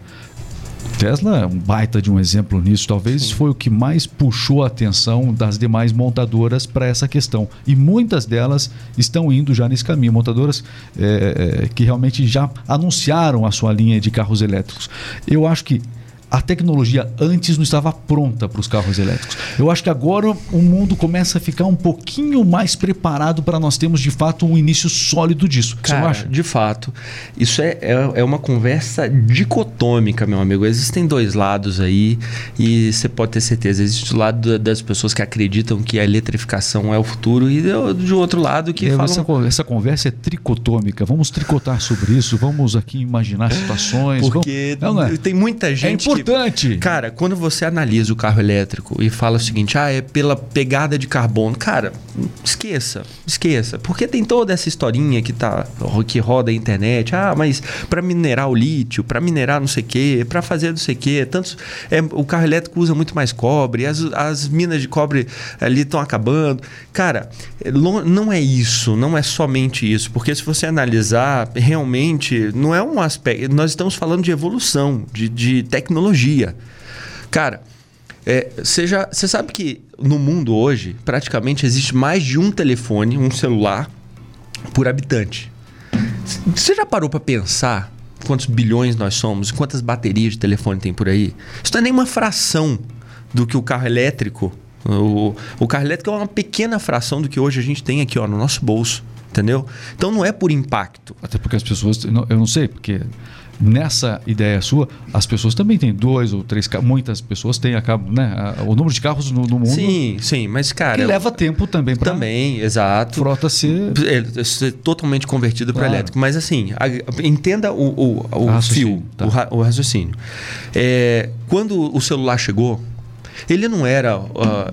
Tesla é um baita de um exemplo nisso. Talvez Sim. foi o que mais puxou a atenção das demais montadoras para essa questão. E muitas delas estão indo já nesse caminho. Montadoras é, é que realmente já anunciaram a sua linha de carros elétricos. Eu acho que a tecnologia antes não estava pronta para os carros elétricos. Eu acho que agora o mundo começa a ficar um pouquinho mais preparado para nós termos de fato um início sólido disso. Cara, Você acha? De fato. Isso é, é, é, uma conversa dicotômica, meu amigo. Existem dois lados aí e você pode ter certeza. Existe o lado das pessoas que acreditam que a eletrificação é o futuro e de outro lado que é, falam... Essa, essa, conversa é tricotômica. Vamos tricotar sobre isso. Vamos aqui imaginar situações. Porque vamos... não, não é? tem muita gente... É importante. Cara, quando você analisa o carro elétrico e fala o seguinte, ah, é pela pegada de carbono, cara, esqueça, esqueça. Porque tem toda essa historinha que, tá, que roda a internet. Ah, mas para minerar o lítio, para minerar não sei o quê, para fazer não sei o quê. Tantos, é, o carro elétrico usa muito mais cobre, as, as minas de cobre ali estão acabando. Cara, não é isso, não é somente isso. Porque se você analisar, realmente não é um aspecto. Nós estamos falando de evolução, de, de tecnologia tecnologia. Cara, você é, sabe que no mundo hoje, praticamente existe mais de um telefone, um celular, por habitante. Você já parou para pensar quantos bilhões nós somos, quantas baterias de telefone tem por aí? Isso não é nem uma fração do que o carro elétrico. O, o carro elétrico é uma pequena fração do que hoje a gente tem aqui ó, no nosso bolso. Entendeu? Então não é por impacto. Até porque as pessoas. Eu não sei, porque nessa ideia sua, as pessoas também têm dois ou três carros. Muitas pessoas têm acabam, né? O número de carros no, no mundo. Sim, sim, mas cara. Que leva tempo também para. Também, exato. Frota ser. É, ser totalmente convertido claro. para elétrico. Mas assim, a, entenda o, o, o fio, tá. o, o, raciocínio. É, quando o celular chegou, ele não era. Uh,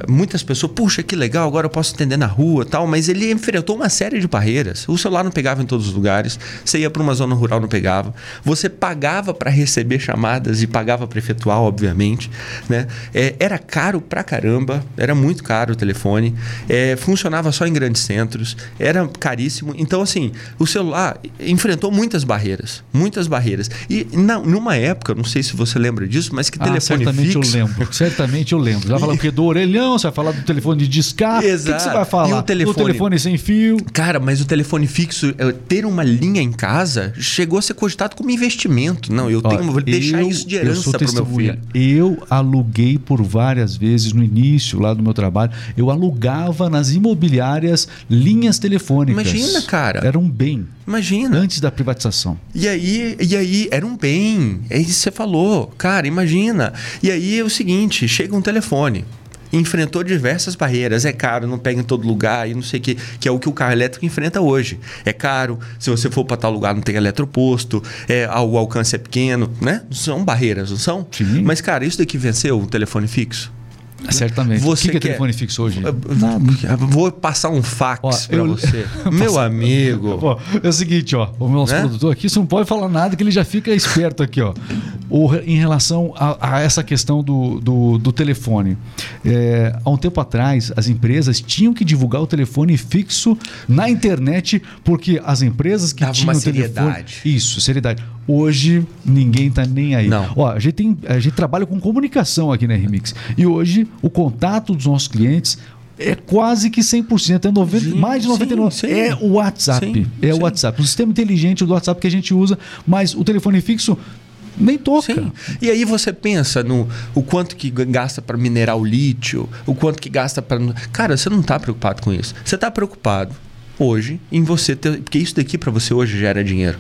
muitas pessoas, puxa, que legal, agora eu posso atender na rua tal, mas ele enfrentou uma série de barreiras. O celular não pegava em todos os lugares, você ia para uma zona rural, não pegava. Você pagava para receber chamadas e pagava para efetuar, obviamente. Né? É, era caro pra caramba, era muito caro o telefone, é, funcionava só em grandes centros, era caríssimo. Então, assim, o celular enfrentou muitas barreiras, muitas barreiras. E na, numa época, não sei se você lembra disso, mas que ah, telefone certamente fixo... eu lembro, certamente eu lembro. Você vai falar do orelhão, você vai falar do telefone de discar. Exato. O que, você vai falar? E o telefone... O telefone sem fio. Cara, mas o telefone fixo, ter uma linha em casa, chegou a ser cogitado como investimento. Não, eu tenho, vou deixar eu, isso de herança para meu filho. Eu aluguei por várias vezes no início lá do meu trabalho. Eu alugava nas imobiliárias linhas telefônicas. Imagina, cara. Era um bem. Imagina. Antes da privatização. E aí, e aí era um bem. É isso que você falou. Cara, imagina. E aí é o seguinte: chega um telefone. Enfrentou diversas barreiras. É caro, não pega em todo lugar e não sei o que, que é o que o carro elétrico enfrenta hoje. É caro, se você for para tal lugar não tem eletroposto, é, o alcance é pequeno, né? São barreiras, não são? Sim. Mas, cara, isso daqui venceu o telefone fixo? Certamente. Você o que, que é telefone fixo hoje? Nada. Vou passar um fax para você. [laughs] Meu amigo. é o seguinte, ó. O nosso né? produtor aqui, você não pode falar nada que ele já fica esperto aqui, ó. Ou em relação a, a essa questão do, do, do telefone. É, há um tempo atrás, as empresas tinham que divulgar o telefone fixo na internet, porque as empresas que Dava tinham uma o telefone. seriedade. Isso, seriedade. Hoje ninguém tá nem aí. Não. Ó, a gente, tem, a gente trabalha com comunicação aqui na Remix. E hoje o contato dos nossos clientes é quase que 100%, é 90, Sim, mais de 99%. sim, sim. É o WhatsApp. É o. WhatsApp. Um sistema inteligente do WhatsApp que a gente usa, mas o telefone fixo nem toca. Sim. E aí você pensa no o quanto que gasta para minerar o lítio, o quanto que gasta para. Cara, você não está preocupado com isso. Você está preocupado hoje em você ter. Porque isso daqui para você hoje gera dinheiro.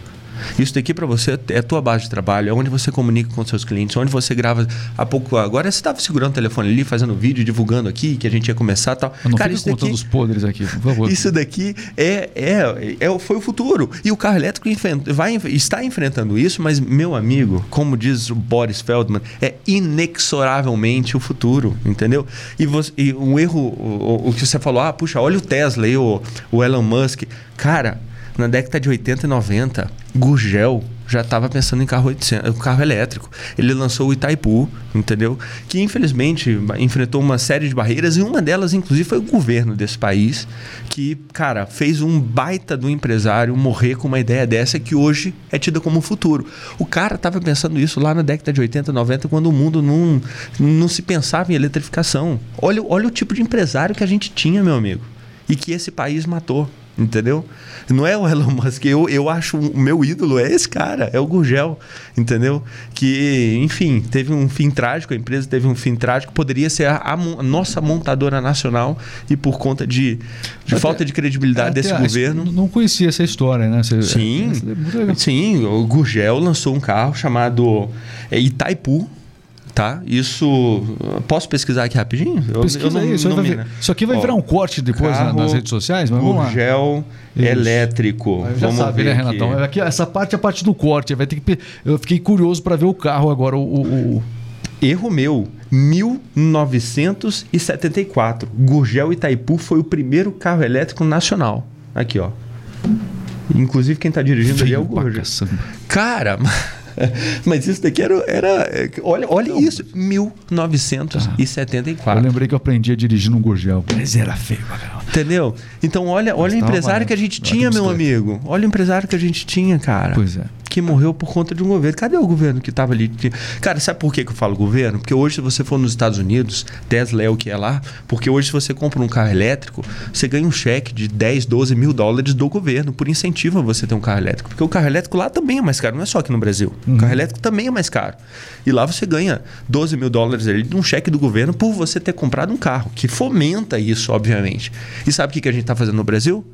Isso daqui para você é a tua base de trabalho, é onde você comunica com seus clientes, onde você grava. Há pouco agora você estava segurando o telefone ali, fazendo vídeo, divulgando aqui que a gente ia começar e tal. Eu não Cara, isso contando daqui, os podres aqui, por favor. [laughs] isso daqui é, é, é, foi o futuro. E o carro elétrico vai, está enfrentando isso, mas, meu amigo, como diz o Boris Feldman, é inexoravelmente o futuro, entendeu? E, você, e um erro, o, o- o que você falou, ah, puxa, olha o Tesla e o, o Elon Musk. Cara, na década de 80 e 90, Gurgel já estava pensando em carro, 800, carro elétrico. Ele lançou o Itaipu, entendeu? Que infelizmente enfrentou uma série de barreiras e uma delas, inclusive, foi o governo desse país que, cara, fez um baita do empresário morrer com uma ideia dessa que hoje é tida como futuro. O cara estava pensando isso lá na década de 80, 90, quando o mundo não, não se pensava em eletrificação. Olha, olha o tipo de empresário que a gente tinha, meu amigo, e que esse país matou. Entendeu? Não é o Elon Musk. Eu, eu acho o meu ídolo é esse cara, é o Gurgel. Entendeu? Que, enfim, teve um fim trágico, a empresa teve um fim trágico, poderia ser a, a nossa montadora nacional e por conta de, de Até- falta de credibilidade desse governo. Não conhecia essa história, né? Você- Sim, é legal. sim, o Gurgel lançou um carro chamado é, Itaipu, tá? Isso. Posso pesquisar aqui rapidinho? Eu, Pesquisa eu não- aí, isso, não vai isso aqui vai Ó, virar um corte depois na- carro nas redes sociais, mas vamos lá. Gurgel Isso. elétrico. Aí Já Vamos sabe, ver né, aqui. Renatão? Aqui, essa parte é a parte do corte. Vai ter que. Eu fiquei curioso para ver o carro agora. O, o- o- Erro meu. 1974. Gurgel Itaipu foi o primeiro carro elétrico nacional. Aqui, ó. Inclusive quem tá dirigindo ali é o Gurgel. Cara, [laughs] [laughs] mas isso daqui era. era olha, olha isso. 1974. Eu lembrei que eu aprendi a dirigir no Gurgel. Mas era feio caramba. Entendeu? Então, olha, olha o empresário barato. que a gente tinha, meu amigo. Olha o empresário que a gente tinha, cara. Pois é. Que morreu por conta de um governo. Cadê o governo que estava ali? Cara, sabe por que que eu falo governo? Porque hoje, se você for nos Estados Unidos, Tesla é o que é lá. Porque hoje, se você compra um carro elétrico, você ganha um cheque de 10, 12 mil dólares do governo por incentivo a você ter um carro elétrico. Porque o carro elétrico lá também é mais caro, não é só aqui no Brasil. O carro elétrico também é mais caro. E lá você ganha 12 mil dólares ali de um cheque do governo por você ter comprado um carro, que fomenta isso, obviamente. E sabe o que que a gente está fazendo no Brasil?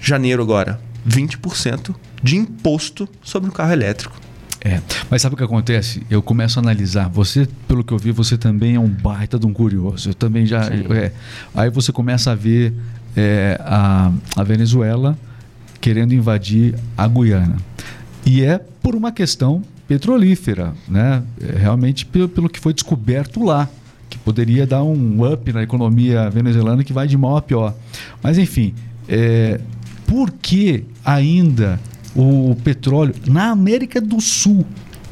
Janeiro agora, 20% de imposto sobre o carro elétrico. É. Mas sabe o que acontece? Eu começo a analisar. Você, pelo que eu vi, você também é um baita de um curioso. Eu também já. É. Aí você começa a ver é, a, a Venezuela querendo invadir a Guiana. E é por uma questão petrolífera, né? É realmente pelo, pelo que foi descoberto lá, que poderia dar um up na economia venezuelana que vai de mal a pior. Mas enfim, é, por que ainda o petróleo na América do Sul?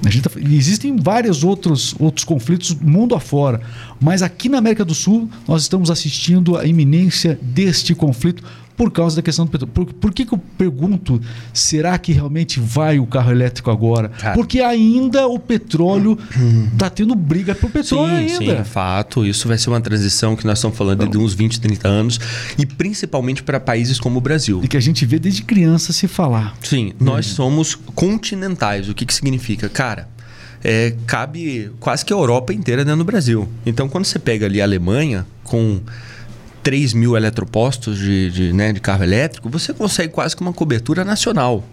A tá- existem vários outros, outros conflitos mundo afora, mas aqui na América do Sul nós estamos assistindo à iminência deste conflito por causa da questão do petróleo. Por, por que, que eu pergunto, será que realmente vai o carro elétrico agora? Cara. Porque ainda o petróleo está tendo briga por petróleo sim, ainda. sim, fato. Isso vai ser uma transição que nós estamos falando de uns 20, 30 anos. E principalmente para países como o Brasil. E que a gente vê desde criança se falar. Sim, nós somos continentais. O que, que significa? Cara, é, cabe quase que a Europa inteira dentro do Brasil. Então, quando você pega ali a Alemanha com 3 mil eletropostos de, de, né, de carro elétrico, você consegue quase que uma cobertura nacional.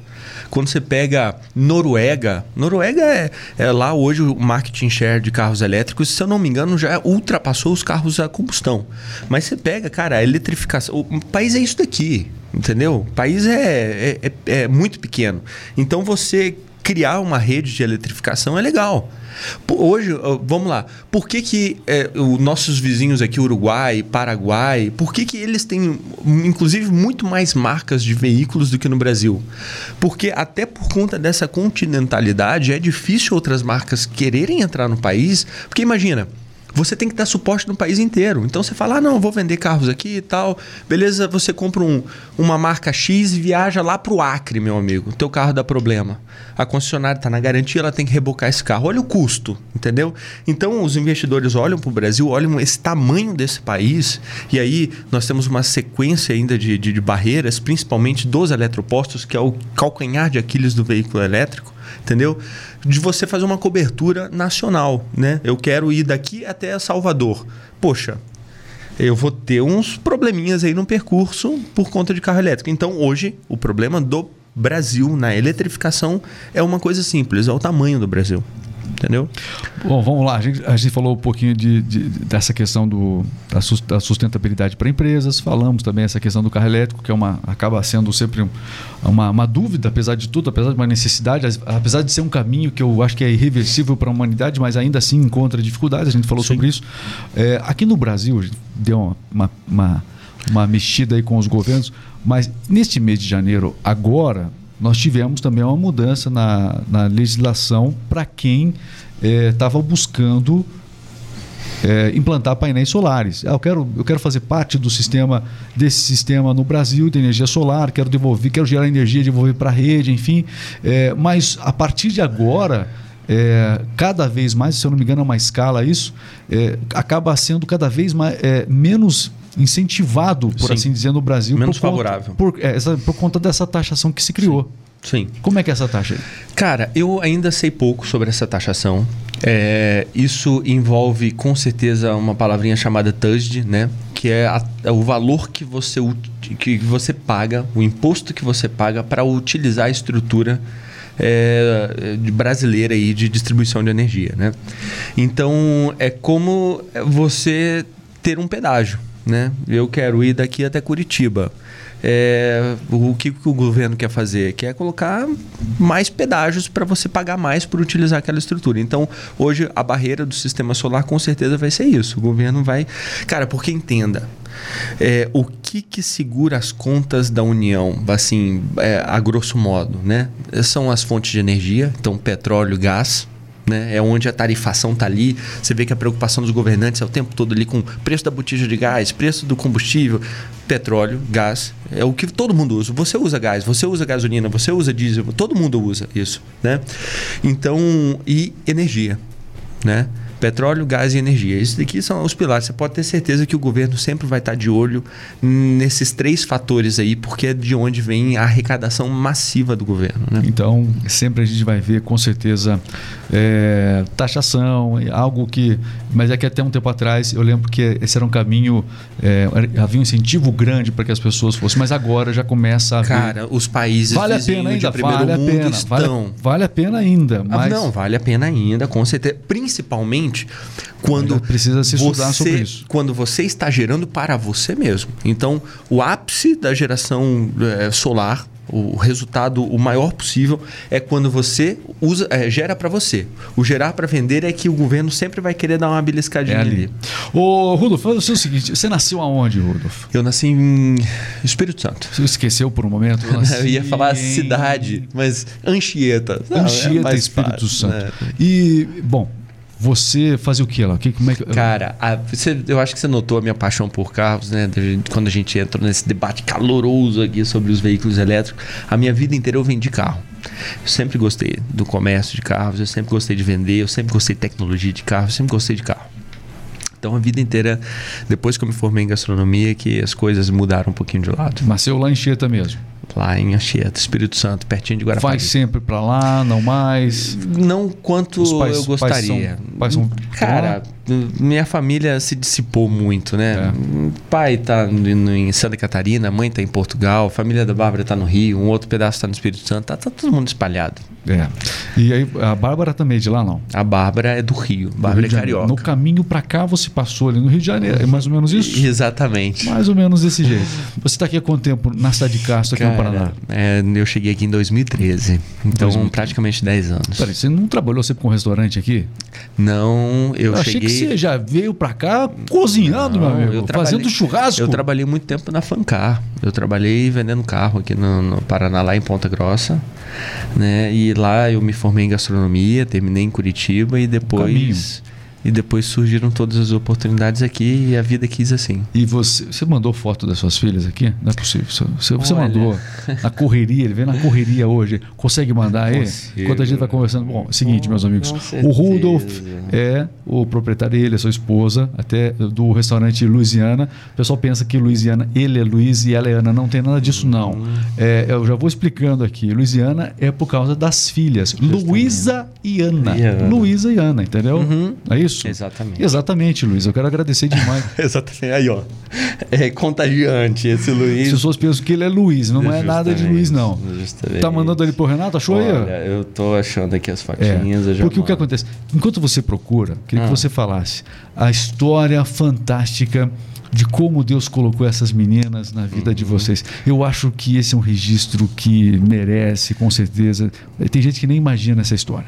Quando você pega Noruega, Noruega é, é lá hoje o marketing share de carros elétricos, se eu não me engano, já ultrapassou os carros a combustão. Mas você pega, cara, a eletrificação. O país é isso daqui, entendeu? O país é, é, é- é muito pequeno. Então você criar uma rede de eletrificação é legal. Hoje, vamos lá, por que, que é, os nossos vizinhos aqui, Uruguai, Paraguai, por que, que eles têm, inclusive, muito mais marcas de veículos do que no Brasil? Porque até por conta dessa continentalidade, é difícil outras marcas quererem entrar no país, porque imagina, você tem que dar suporte no país inteiro. Então você fala, ah, não, vou vender carros aqui e tal. Beleza, você compra um, uma marca X e viaja lá para o Acre, meu amigo. Teu carro dá problema. A concessionária está na garantia, ela tem que rebocar esse carro. Olha o custo, entendeu? Então os investidores olham para o Brasil, olham esse tamanho desse país, e aí nós temos uma sequência ainda de, de, de barreiras, principalmente dos eletropostos, que é o calcanhar de Aquiles do veículo elétrico entendeu? De você fazer uma cobertura nacional, né? Eu quero ir daqui até Salvador. Poxa, eu vou ter uns probleminhas aí no percurso por conta de carro elétrico. Então, hoje, o problema do Brasil na eletrificação é uma coisa simples, é o tamanho do Brasil entendeu? Bom, vamos lá. A gente, a gente falou um pouquinho de, de dessa questão do, da sustentabilidade para empresas, falamos também essa questão do carro elétrico, que é uma, acaba sendo sempre uma, uma dúvida, apesar de tudo, apesar de uma necessidade, apesar de ser um caminho que eu acho que é irreversível para a humanidade, mas ainda assim encontra dificuldades, a gente falou Sim. sobre isso. É, aqui no Brasil, deu uma, uma, uma mexida aí com os governos, mas neste mês de janeiro, agora, nós tivemos também uma mudança na, na legislação para quem estava é, buscando é, implantar painéis solares. Ah, eu, quero, eu quero fazer parte do sistema desse sistema no Brasil de energia solar, quero devolver, quero gerar energia, devolver para a rede, enfim. É, mas a partir de agora, é, cada vez mais, se eu não me engano, é uma escala isso, acaba sendo cada vez mais, menos incentivado, por Sim. assim dizer, no Brasil. Menos por favorável. Conta, por, é, essa, por conta dessa taxação que se criou. Sim. Como é que é essa taxa aí? Cara, eu ainda sei pouco sobre essa taxação. É, isso envolve com certeza uma palavrinha chamada TUSD, né? Que é, a, é o valor que você, que você paga, o imposto que você paga para utilizar a estrutura é, brasileira aí de distribuição de energia, né? Então é como você ter um pedágio né? Eu quero ir daqui até Curitiba. É, o que, o governo quer fazer? Quer colocar mais pedágios para você pagar mais por utilizar aquela estrutura. Então, hoje, a barreira do sistema solar com certeza vai ser isso. O governo vai. Cara, porque entenda. É, o que, que segura as contas da União, assim, é, a grosso modo, né? São as fontes de energia, então petróleo, gás, né? É onde a tarifação está ali. Você vê que a preocupação dos governantes é o tempo todo ali com preço da botija de gás, preço do combustível, petróleo, gás. É o que todo mundo usa. Você usa gás, você usa gasolina, você usa diesel, todo mundo usa isso, né? Então, e energia, né? Petróleo, gás e energia. Esses daqui são os pilares. Você pode ter certeza que o governo sempre vai estar de olho nesses três fatores aí, porque é de onde vem a arrecadação massiva do governo. Né? Então, sempre a gente vai ver, com certeza, é, taxação, algo que. Mas é que até um tempo atrás eu lembro que esse era um caminho. É, havia um incentivo grande para que as pessoas fossem, mas agora já começa a. Cara, os países vale a pena ainda, vale a pena, estão... vale, vale, a pena ainda. Ah, mas... Não, vale a pena ainda, com certeza. Principalmente quando. Ainda precisa se estudar você, sobre isso. Quando você está gerando para você mesmo. Então, o ápice da geração é, solar o resultado o maior possível é quando você usa, é, gera para você. O gerar para vender é que o governo sempre vai querer dar uma beliscadinha é ali. ali. Ô, Rudolf, faz o seguinte: você nasceu aonde, Rudolf? Eu nasci em Espírito Santo. Você esqueceu por um momento? Eu, [laughs] eu ia falar cidade, mas Anchieta. Anchieta, é Espírito fácil, Santo. Né? E, bom, você fazia o que lá? Que, como é que... Cara, a, você, eu acho que você notou a minha paixão por carros, né? Quando a gente entra nesse debate caloroso aqui sobre os veículos elétricos. A minha vida inteira eu vendi carro. Eu sempre gostei do comércio de carros, eu sempre gostei de vender, eu sempre gostei de tecnologia de carro, eu sempre gostei de carro. Então a vida inteira, depois que eu me formei em gastronomia, que as coisas mudaram um pouquinho de lado. Nasceu lá em Chieta mesmo? Lá em Anchieta, Espírito Santo, pertinho de Guarapari. Vai sempre para lá, não mais? Não quanto pais, eu gostaria. São... pais são. Cara, minha família se dissipou muito, né? É. Pai tá em Santa Catarina, mãe tá em Portugal, a família da Bárbara tá no Rio, um outro pedaço tá no Espírito Santo, tá, tá todo mundo espalhado. É. E aí, a Bárbara também é de lá, não? A Bárbara é do Rio. Bárbara Rio é carioca. No caminho para cá, você passou ali no Rio de Janeiro. É mais ou menos isso? Exatamente. Mais ou menos desse jeito. Você está aqui há quanto tempo na cidade de Castro, aqui Cara, no Paraná? É, eu cheguei aqui em 2013. Então, 2013. praticamente 10 anos. Peraí, você não trabalhou sempre com um restaurante aqui? Não, eu, eu cheguei... você já veio para cá cozinhando, não, meu amigo. Fazendo churrasco. Eu trabalhei muito tempo na Fancar. Eu trabalhei vendendo carro aqui no, no Paraná, lá em Ponta Grossa. Né? E lá eu me formei em gastronomia, terminei em Curitiba e depois e depois surgiram todas as oportunidades aqui e a vida quis assim. E você, você mandou foto das suas filhas aqui? Não é possível. Você, você mandou [laughs] na correria, ele vem na correria hoje. Consegue mandar aí? Consigo. Enquanto a gente vai conversando. Bom, é o seguinte, meus amigos. O Rudolf é o proprietário, ele é sua esposa, até do restaurante Louisiana. O pessoal pensa que Louisiana, ele é Luiz e ela é Ana. Não tem nada disso, não. Hum. É, eu já vou explicando aqui. Louisiana é por causa das filhas. Luísa e Ana. Luísa e Ana, entendeu? Uhum. É isso? Exatamente. Exatamente, Luiz. Eu quero agradecer demais. [laughs] Exatamente. Aí, ó. É contagiante esse Luiz. As pessoas pensam que ele é Luiz, não Justamente. é nada de Luiz, não. Justamente. Tá mandando ele pro Renato? Achou Olha, aí? eu tô achando aqui as fotinhas. É, porque mando. o que acontece? Enquanto você procura, queria ah. que você falasse a história fantástica de como Deus colocou essas meninas na vida uhum. de vocês. Eu acho que esse é um registro que merece, com certeza. Tem gente que nem imagina essa história.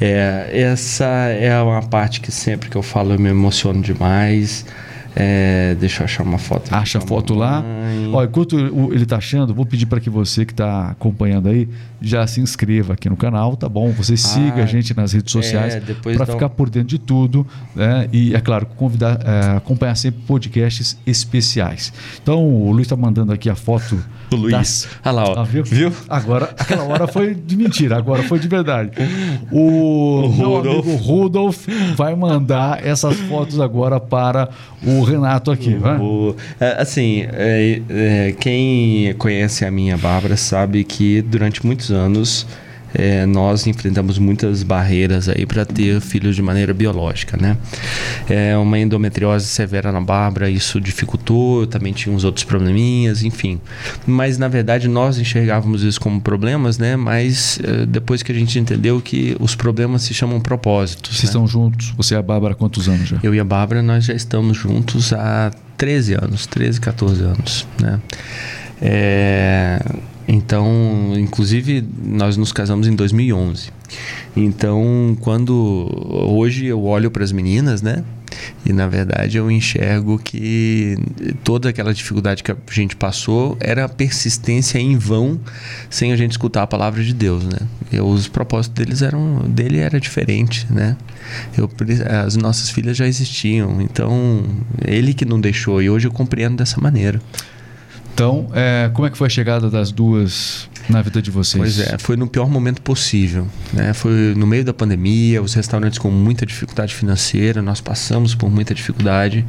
É, essa é uma parte que sempre que eu falo eu me emociono demais. É, deixa eu achar uma foto. Acha a foto lá. Ó, enquanto ele está achando, vou pedir para que você que está acompanhando aí já se inscreva aqui no canal, tá bom? Você siga ah, a gente nas redes sociais é, para ficar por dentro de tudo. Né? E, é claro, convidar, é, acompanhar sempre podcasts especiais. Então, o Luiz está mandando aqui a foto. O Luiz. Das... Olha lá, ó. Ah, viu? viu? Agora, aquela hora foi de mentira, agora foi de verdade. O, o Rudolf. amigo Rudolf vai mandar essas fotos agora para o Renato aqui. O, é, assim, é, é, quem conhece a minha Bárbara sabe que durante muitos anos é, nós enfrentamos muitas barreiras aí para ter filhos de maneira biológica, né? É uma endometriose severa na Bárbara, isso dificultou, também tinha uns outros probleminhas, enfim. Mas na verdade nós enxergávamos isso como problemas, né? Mas é, depois que a gente entendeu que os problemas se chamam propósitos. Vocês né? estão juntos? Você e a Bárbara há quantos anos já? Eu e a Bárbara nós já estamos juntos há 13 anos, 13, 14 anos, né? É, então, inclusive, nós nos casamos em 2011. Então, quando hoje eu olho para as meninas, né? E na verdade eu enxergo que toda aquela dificuldade que a gente passou era persistência em vão sem a gente escutar a palavra de Deus, né? E os propósitos deles eram dele era diferente, né? Eu, as nossas filhas já existiam, então ele que não deixou e hoje eu compreendo dessa maneira. Então, é, como é que foi a chegada das duas na vida de vocês? Pois é, foi no pior momento possível. Né? Foi no meio da pandemia, os restaurantes com muita dificuldade financeira, nós passamos por muita dificuldade.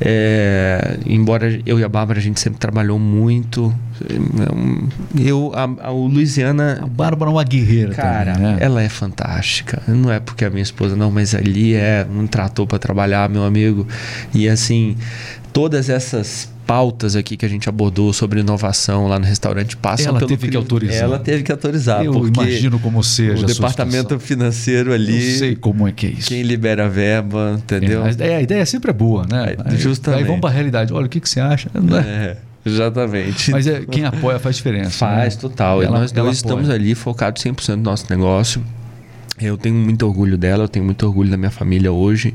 É, embora eu e a Bárbara a gente sempre trabalhou muito. Eu, a, a o Luiziana. A Bárbara é uma guerreira, cara. Também, né? Ela é fantástica. Não é porque é minha esposa, não, mas ali é um trator para trabalhar, meu amigo. E assim, todas essas pautas aqui que a gente abordou sobre inovação lá no restaurante passam ela pelo teve que autorizar. Ela teve que autorizar. Eu imagino como seja. O departamento financeiro ali. Eu sei como é que é isso. Quem libera a verba, entendeu? É, a, ideia, a ideia sempre é boa, né? É, justamente. Aí vamos para a realidade. Olha, o que, que você acha? É. Exatamente. Mas é, quem apoia faz diferença. Faz, né? total. Ela, e nós dois estamos ali focados 100% no nosso negócio. Eu tenho muito orgulho dela, eu tenho muito orgulho da minha família hoje.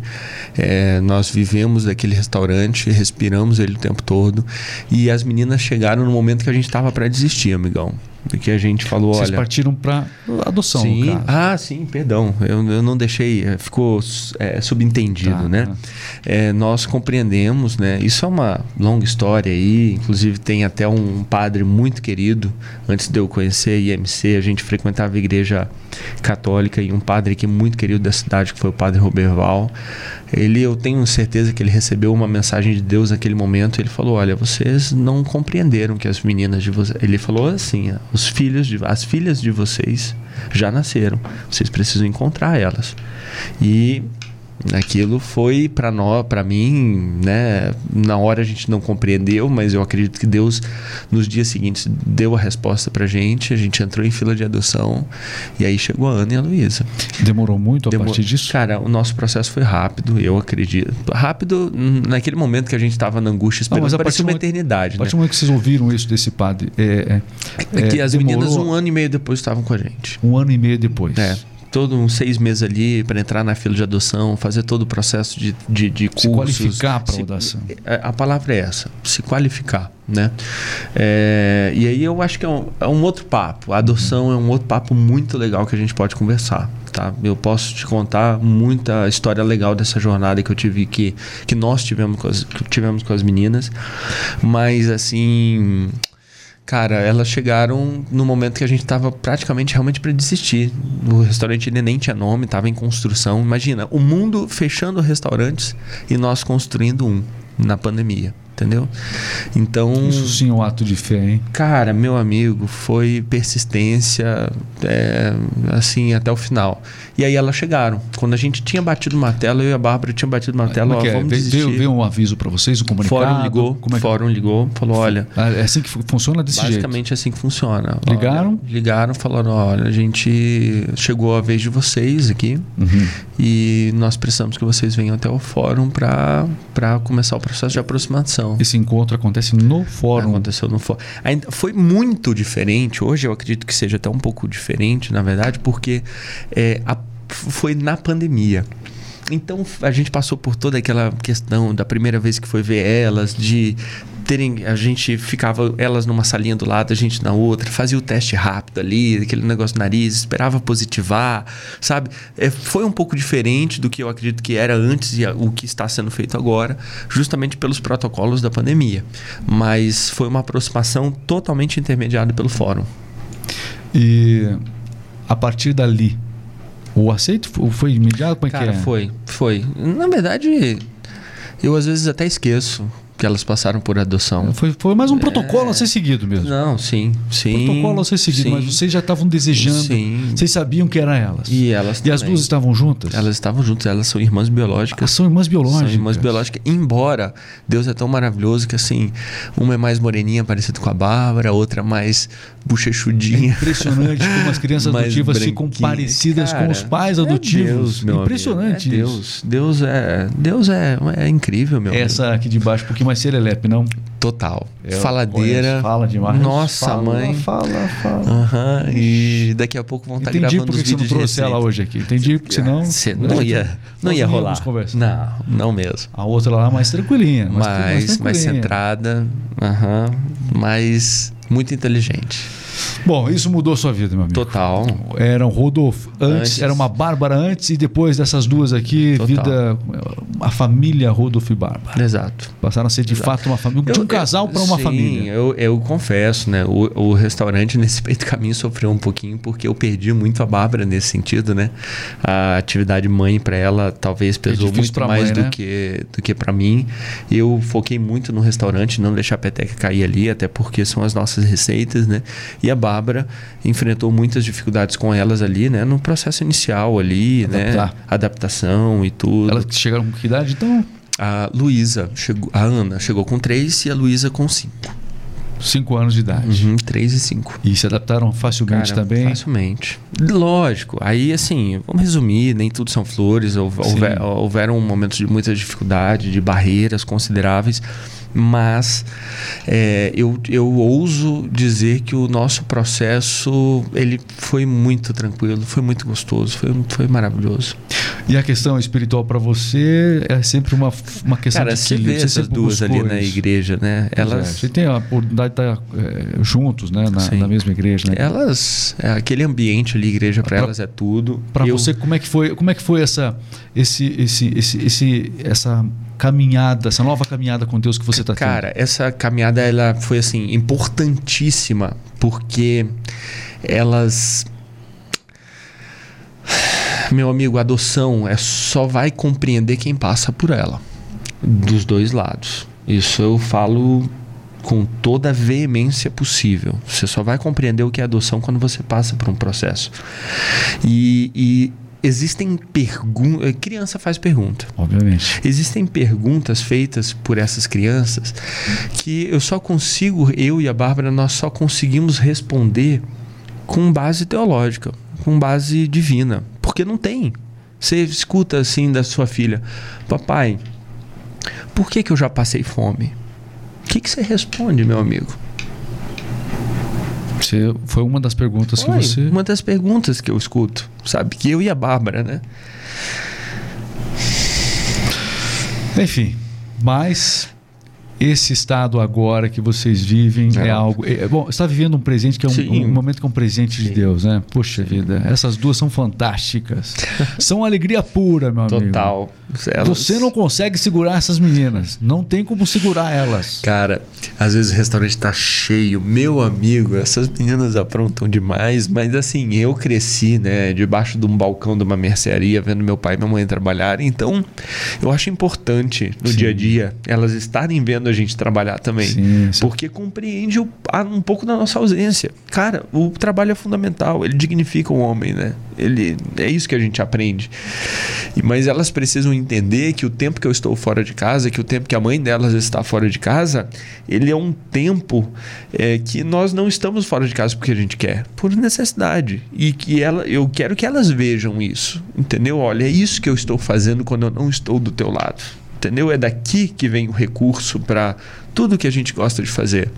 É, nós vivemos daquele restaurante, respiramos ele o tempo todo. E as meninas chegaram no momento que a gente estava para desistir, amigão que a gente falou, Vocês olha... partiram para adoção, sim. Ah, sim, perdão. Eu, eu não deixei... Eh, ficou é, subentendido, tá, né? Tá. É, nós compreendemos, né? Isso é uma longa história aí. Inclusive tem até um padre muito querido. Antes de eu conhecer a IMC, a gente frequentava a igreja católica e um padre que é muito querido da cidade, que foi o padre Roberval. Ele, eu tenho certeza que ele recebeu uma mensagem de Deus naquele momento. Ele falou: Olha, vocês não compreenderam que as meninas de vocês. Ele falou assim: os filhos de, as filhas de vocês já nasceram. Vocês precisam encontrar elas. E Aquilo foi para nós, para mim, né? Na hora a gente não compreendeu, mas eu acredito que Deus nos dias seguintes deu a resposta pra gente. A gente entrou em fila de adoção e aí chegou a Ana e a Luísa. Demorou muito a Demor... partir disso? Cara, o nosso processo foi rápido, eu acredito. Rápido naquele momento que a gente estava na angústia esperando, não, mas parecia uma eternidade. A partir do né? momento que vocês ouviram isso desse padre, é, é, é que as demorou... meninas um ano e meio depois estavam com a gente. Um ano e meio depois. É todo uns seis meses ali para entrar na fila de adoção, fazer todo o processo de, de, de cursos. Se qualificar para a adoção. É, a palavra é essa, se qualificar. Né? É, e aí eu acho que é um, é um outro papo. A adoção é um outro papo muito legal que a gente pode conversar. Tá? Eu posso te contar muita história legal dessa jornada que eu tive que, que nós tivemos com as, tivemos com as meninas. Mas assim Cara, elas chegaram no momento que a gente estava praticamente realmente para desistir. O restaurante ele nem tinha nome, estava em construção. Imagina, o mundo fechando restaurantes e nós construindo um na pandemia entendeu? Então. Isso sim é um ato de fé, hein? Cara, meu amigo, foi persistência, é, assim, até o final. E aí elas chegaram. Quando a gente tinha batido o martelo, eu e a Bárbara tinha batido o martelo, ó, é? vamos veio, veio, um aviso para vocês, um comunicado? Fórum ligou, como é que... Fórum ligou, falou, olha... Ah, é assim que funciona desse basicamente jeito? Basicamente é assim que funciona. Ligaram? Olha, ligaram, falaram, olha, a gente chegou a vez de vocês aqui uhum. e nós precisamos que vocês venham até o fórum para começar o processo de aproximação. Esse encontro acontece no fórum? Aconteceu no fórum. Ainda foi muito diferente, hoje eu acredito que seja até um pouco diferente, na verdade, porque é, a foi na pandemia. Então a gente passou por toda aquela questão da primeira vez que foi ver elas, de terem. A gente ficava elas numa salinha do lado, a gente na outra, fazia o teste rápido ali, aquele negócio no nariz, esperava positivar, sabe? É, foi um pouco diferente do que eu acredito que era antes e o que está sendo feito agora, justamente pelos protocolos da pandemia. Mas foi uma aproximação totalmente intermediada pelo fórum. E a partir dali, o aceito foi imediato? Como é Cara, que é? foi, foi. Na verdade, eu às vezes até esqueço que elas passaram por adoção. Foi, foi mais um protocolo é... a ser seguido mesmo. Não, sim, sim. Protocolo a ser seguido, sim. mas vocês já estavam desejando. Sim. Vocês sabiam que eram elas. E elas E as duas estavam juntas? Elas estavam juntas, elas são irmãs biológicas. Ah, são irmãs biológicas. São irmãs biológicas, embora Deus é tão maravilhoso que assim, uma é mais moreninha, parecida com a Bárbara, a outra mais bochechudinha. É impressionante como as crianças [laughs] adotivas ficam parecidas Cara, com os pais adotivos. É Deus, impressionante é Deus. Deus é, Deus é, é incrível, meu Essa amigo. aqui de baixo, pouquinho mais serelepe, não? Total. Eu Faladeira. Fala demais. Nossa, fala, mãe. Fala, fala. Uhum, e daqui a pouco vão estar tá gravando os vídeos Entendi porque você não trouxe ela hoje aqui. Entendi, porque senão... Não ia, não ia rolar. Não, não mesmo. A outra lá mais tranquilinha. Mais, mais, mais, centrada. Uhum, mais... Muito inteligente. Bom, isso mudou sua vida, meu amigo. Total. Era um Rodolfo antes, antes. era uma Bárbara antes e depois dessas duas aqui, Total. vida. A família Rodolfo e Bárbara. Exato. Passaram a ser de Exato. fato uma família. De um casal para uma sim, família. Eu, eu confesso, né? O, o restaurante [laughs] nesse peito caminho sofreu um pouquinho porque eu perdi muito a Bárbara nesse sentido, né? A atividade mãe para ela talvez pesou é muito mais mãe, do, né? que, do que para mim. Eu foquei muito no restaurante, não deixar a peteca cair ali, até porque são as nossas receitas, né? E a Bárbara enfrentou muitas dificuldades com elas ali, né? No processo inicial ali, né? Adaptar. né? Adaptação e tudo. Elas chegaram com que idade, então? A Luísa, chegou, a Ana chegou com três e a Luísa com cinco. Cinco anos de idade. Uhum, três e cinco. E se adaptaram facilmente Cara, também? Facilmente. Lógico. Aí, assim, vamos resumir, nem tudo são flores. Houver, houveram momentos de muita dificuldade, de barreiras consideráveis mas é, eu, eu ouso dizer que o nosso processo ele foi muito tranquilo, foi muito gostoso, foi, foi maravilhoso. E a questão espiritual para você é sempre uma, uma questão Cara, de você vê essas duas ali na igreja, né? Elas... É, você tem a oportunidade de estar é, juntos, né? Na, na, mesma igreja, né? Elas, é, aquele ambiente ali, igreja para elas é tudo. Para eu... você, como é que foi, como é que foi essa, esse, esse, esse, esse, essa caminhada, essa nova caminhada com Deus que você está tendo? Cara, essa caminhada ela foi assim importantíssima porque elas meu amigo, adoção é só vai compreender quem passa por ela, dos dois lados. Isso eu falo com toda a veemência possível. Você só vai compreender o que é adoção quando você passa por um processo. E, e existem perguntas. Criança faz pergunta. Obviamente. Existem perguntas feitas por essas crianças que eu só consigo, eu e a Bárbara, nós só conseguimos responder com base teológica, com base divina. Porque não tem. Você escuta assim da sua filha: Papai, por que, que eu já passei fome? O que, que você responde, meu amigo? Você, foi uma das perguntas Foi que você. Uma das perguntas que eu escuto, sabe? Que eu e a Bárbara, né? Enfim, mas esse estado agora que vocês vivem é, É. algo. É, bom, você está vivendo um presente que é um, Sim. um momento que é um presente de Sim. Deus, né? Puxa vida, essas duas são fantásticas. [laughs] são alegria pura, meu amigo. Total. Elas- Você não consegue segurar essas meninas. Não tem como segurar elas. Cara, às vezes o restaurante tá cheio. Meu amigo, essas meninas aprontam demais, mas assim, eu cresci, né, debaixo de um balcão de uma mercearia, vendo meu pai e minha mãe trabalharem. Então, eu acho importante no Sim. dia a dia elas estarem vendo a gente trabalhar também. Sim, sim. Porque compreende o- um pouco da nossa ausência. Cara, o trabalho é fundamental, ele dignifica o homem, né? Ele, é isso que a gente aprende. E, mas elas precisam entender que o tempo que eu estou fora de casa, que o tempo que a mãe delas está fora de casa, ele é um tempo é, que nós não estamos fora de casa porque a gente quer, por necessidade. E que ela, eu quero que elas vejam isso, entendeu? Olha, é isso que eu estou fazendo quando eu não estou do teu lado. Entendeu? É daqui que vem o recurso para tudo que a gente gosta de fazer.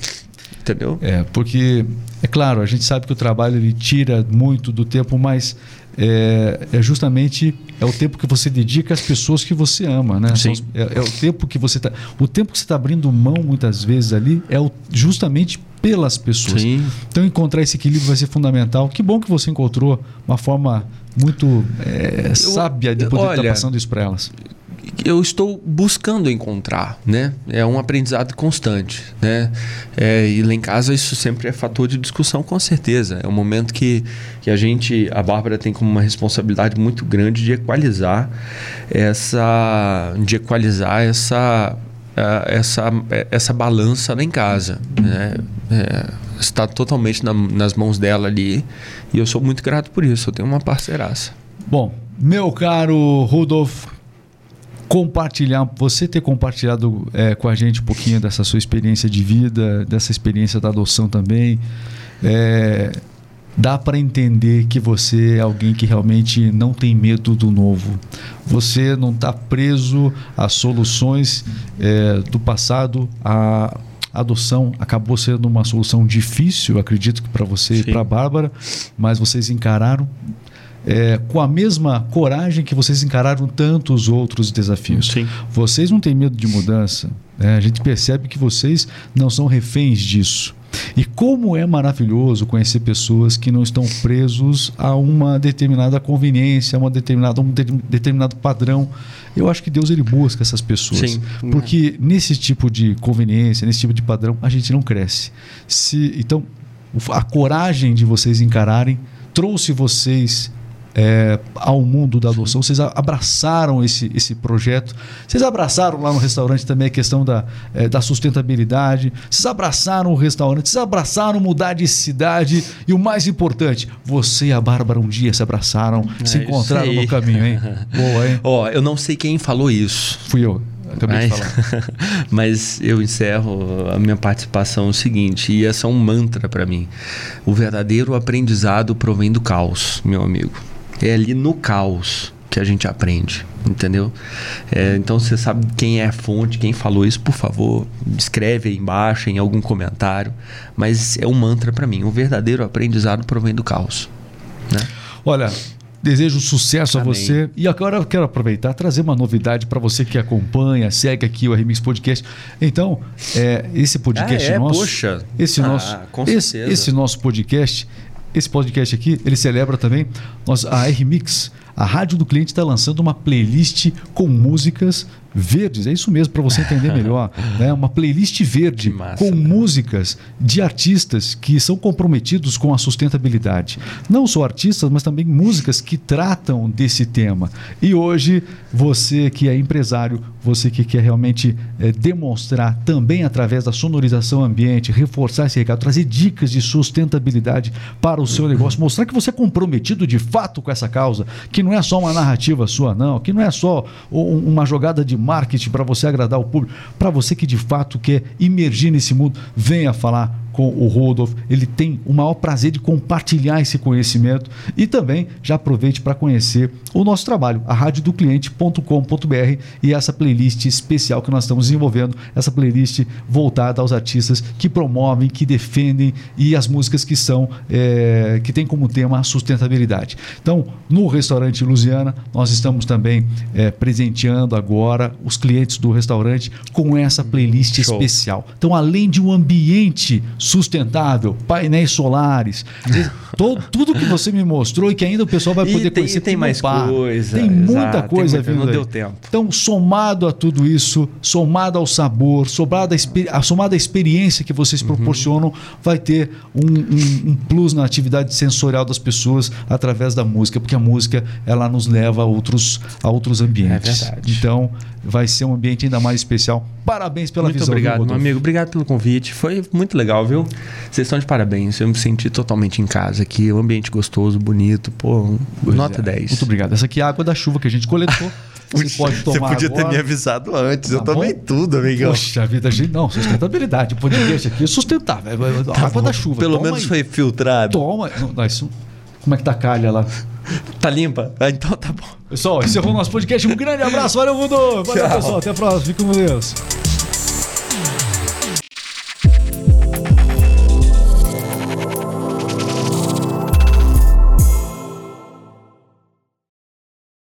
Entendeu? É, porque, é claro, a gente sabe que o trabalho ele tira muito do tempo, mas é, é justamente é o tempo que você dedica às pessoas que você ama, né? Sim. É, é o tempo que você tá, o tempo que você está abrindo mão muitas vezes ali é o- justamente pelas pessoas. Sim. Então encontrar esse equilíbrio vai ser fundamental. Que bom que você encontrou uma forma muito é, sábia de poder estar olha, passando isso para elas. Eu estou buscando encontrar, né? É um aprendizado constante, né? É, e lá em casa isso sempre é fator de discussão, com certeza. É um momento que, que a gente, a Bárbara tem como uma responsabilidade muito grande de equalizar essa, de equalizar essa, essa, essa balança lá em casa, né? É, está totalmente na- nas mãos dela ali e eu sou muito grato por isso. Eu tenho uma parceiraça. Bom, meu caro Rudolf, compartilhar, você ter compartilhado é, com a gente um pouquinho dessa sua experiência de vida, dessa experiência da adoção também, é, dá para entender que você é alguém que realmente não tem medo do novo. Você não está preso a soluções é, do passado. A adoção acabou sendo uma solução difícil, acredito que para você e Sim. para a Bárbara, mas vocês encararam é, com a mesma coragem que vocês encararam tantos outros desafios. Sim. Vocês não têm medo de mudança. né? A gente percebe que vocês não são reféns disso. E como é maravilhoso conhecer pessoas que não estão presos a uma determinada conveniência, a uma determinada, um de- determinado padrão. Eu acho que Deus ele busca essas pessoas. Sim. Porque nesse tipo de conveniência, nesse tipo de padrão, a gente não cresce. Se, então, a coragem de vocês encararem trouxe vocês é, ao mundo da adoção. Vocês abraçaram esse, esse projeto. Vocês abraçaram lá no restaurante também a questão da, é, da sustentabilidade. Vocês abraçaram o restaurante. Vocês abraçaram mudar de cidade. E o mais importante, você e a Bárbara um dia se abraçaram, se É isso encontraram no caminho, hein? [laughs] Boa, hein? Ó, eu não sei quem falou isso. Fui eu. Acabei de mas, falar. [laughs] mas eu encerro a minha participação o seguinte, e essa é um mantra para mim. O verdadeiro aprendizado provém do caos, meu amigo. É ali no caos que a gente aprende, entendeu? É, então você sabe quem é a fonte, quem falou isso, por favor, escreve aí embaixo em algum comentário. Mas é um mantra para mim. O verdadeiro aprendizado provém do caos. Né? Olha, desejo sucesso a Amém. você. E agora eu quero aproveitar e trazer uma novidade para você que acompanha, segue aqui o Remix Podcast. Então, é, esse podcast Ah, é? nosso. Poxa. Esse Ah, nosso. esse, esse nosso podcast. Esse podcast aqui, ele celebra também. Nós, a RMix, a rádio do cliente, está lançando uma playlist com músicas verdes, é isso mesmo, para você entender melhor. [laughs] né? Uma playlist verde massa, com né? músicas de artistas que são comprometidos com a sustentabilidade. Não só artistas, mas também músicas que tratam desse tema. E hoje, você que é empresário, você que quer realmente eh, demonstrar também através da sonorização ambiente, reforçar esse recado, trazer dicas de sustentabilidade para o seu negócio, mostrar que você é comprometido de fato com essa causa, que não é só uma narrativa sua, não, que não é só um- uma jogada de marketing para você agradar o público, para você que de fato quer imergir nesse mundo, venha falar com o Rodolfo. Ele tem o maior prazer de compartilhar esse conhecimento e também já aproveite para conhecer o nosso trabalho, a radiodocliente.com.br e essa playlist especial que nós estamos desenvolvendo, essa playlist voltada aos artistas que promovem, que defendem e as músicas que são eh, que tem como tema a sustentabilidade. Então, no restaurante Luziana, nós estamos também eh, presenteando agora os clientes do restaurante com essa playlist Show. especial. Então, além de um ambiente sustentável, painéis solares, to- tudo que você me mostrou e que ainda o pessoal vai E poder tem- conhecer e tem mais bar. coisa, Tem muita exato, tem coisa muita- vindo não aí. deu tempo. Então, somado a tudo isso, somado ao sabor, somado à, somado à experiência que vocês Uhum. proporcionam, vai ter um, um- um plus na atividade sensorial das pessoas através da música, porque a música ela nos leva a outros, a outros ambientes. É verdade. Então, vai ser um ambiente ainda mais especial. Parabéns pela muito visão. viu, obrigado, meu Rodolfo? amigo. Obrigado pelo convite. Foi muito legal, viu? Vocês estão de parabéns. Eu me senti totalmente em casa aqui. Um ambiente gostoso, bonito. Pô, Pois nota é. 10. Muito obrigado. Essa aqui é a água da chuva que a gente coletou. [laughs] Você pode tomar Você podia ter agora. me avisado antes. Tá eu tomei bom? tudo, amigão. Poxa vida, gente, não, sustentabilidade. O podcast aqui é sustentável. É água da chuva. Pelo Toma menos aí. foi filtrado. Toma. Não, isso- Como é que tá a calha lá? Tá limpa? Ah, então tá bom. Pessoal, encerrou o nosso podcast. Um grande abraço. Valeu, Mundo. Valeu, Tchau. pessoal. Até a próxima. Fique com Deus.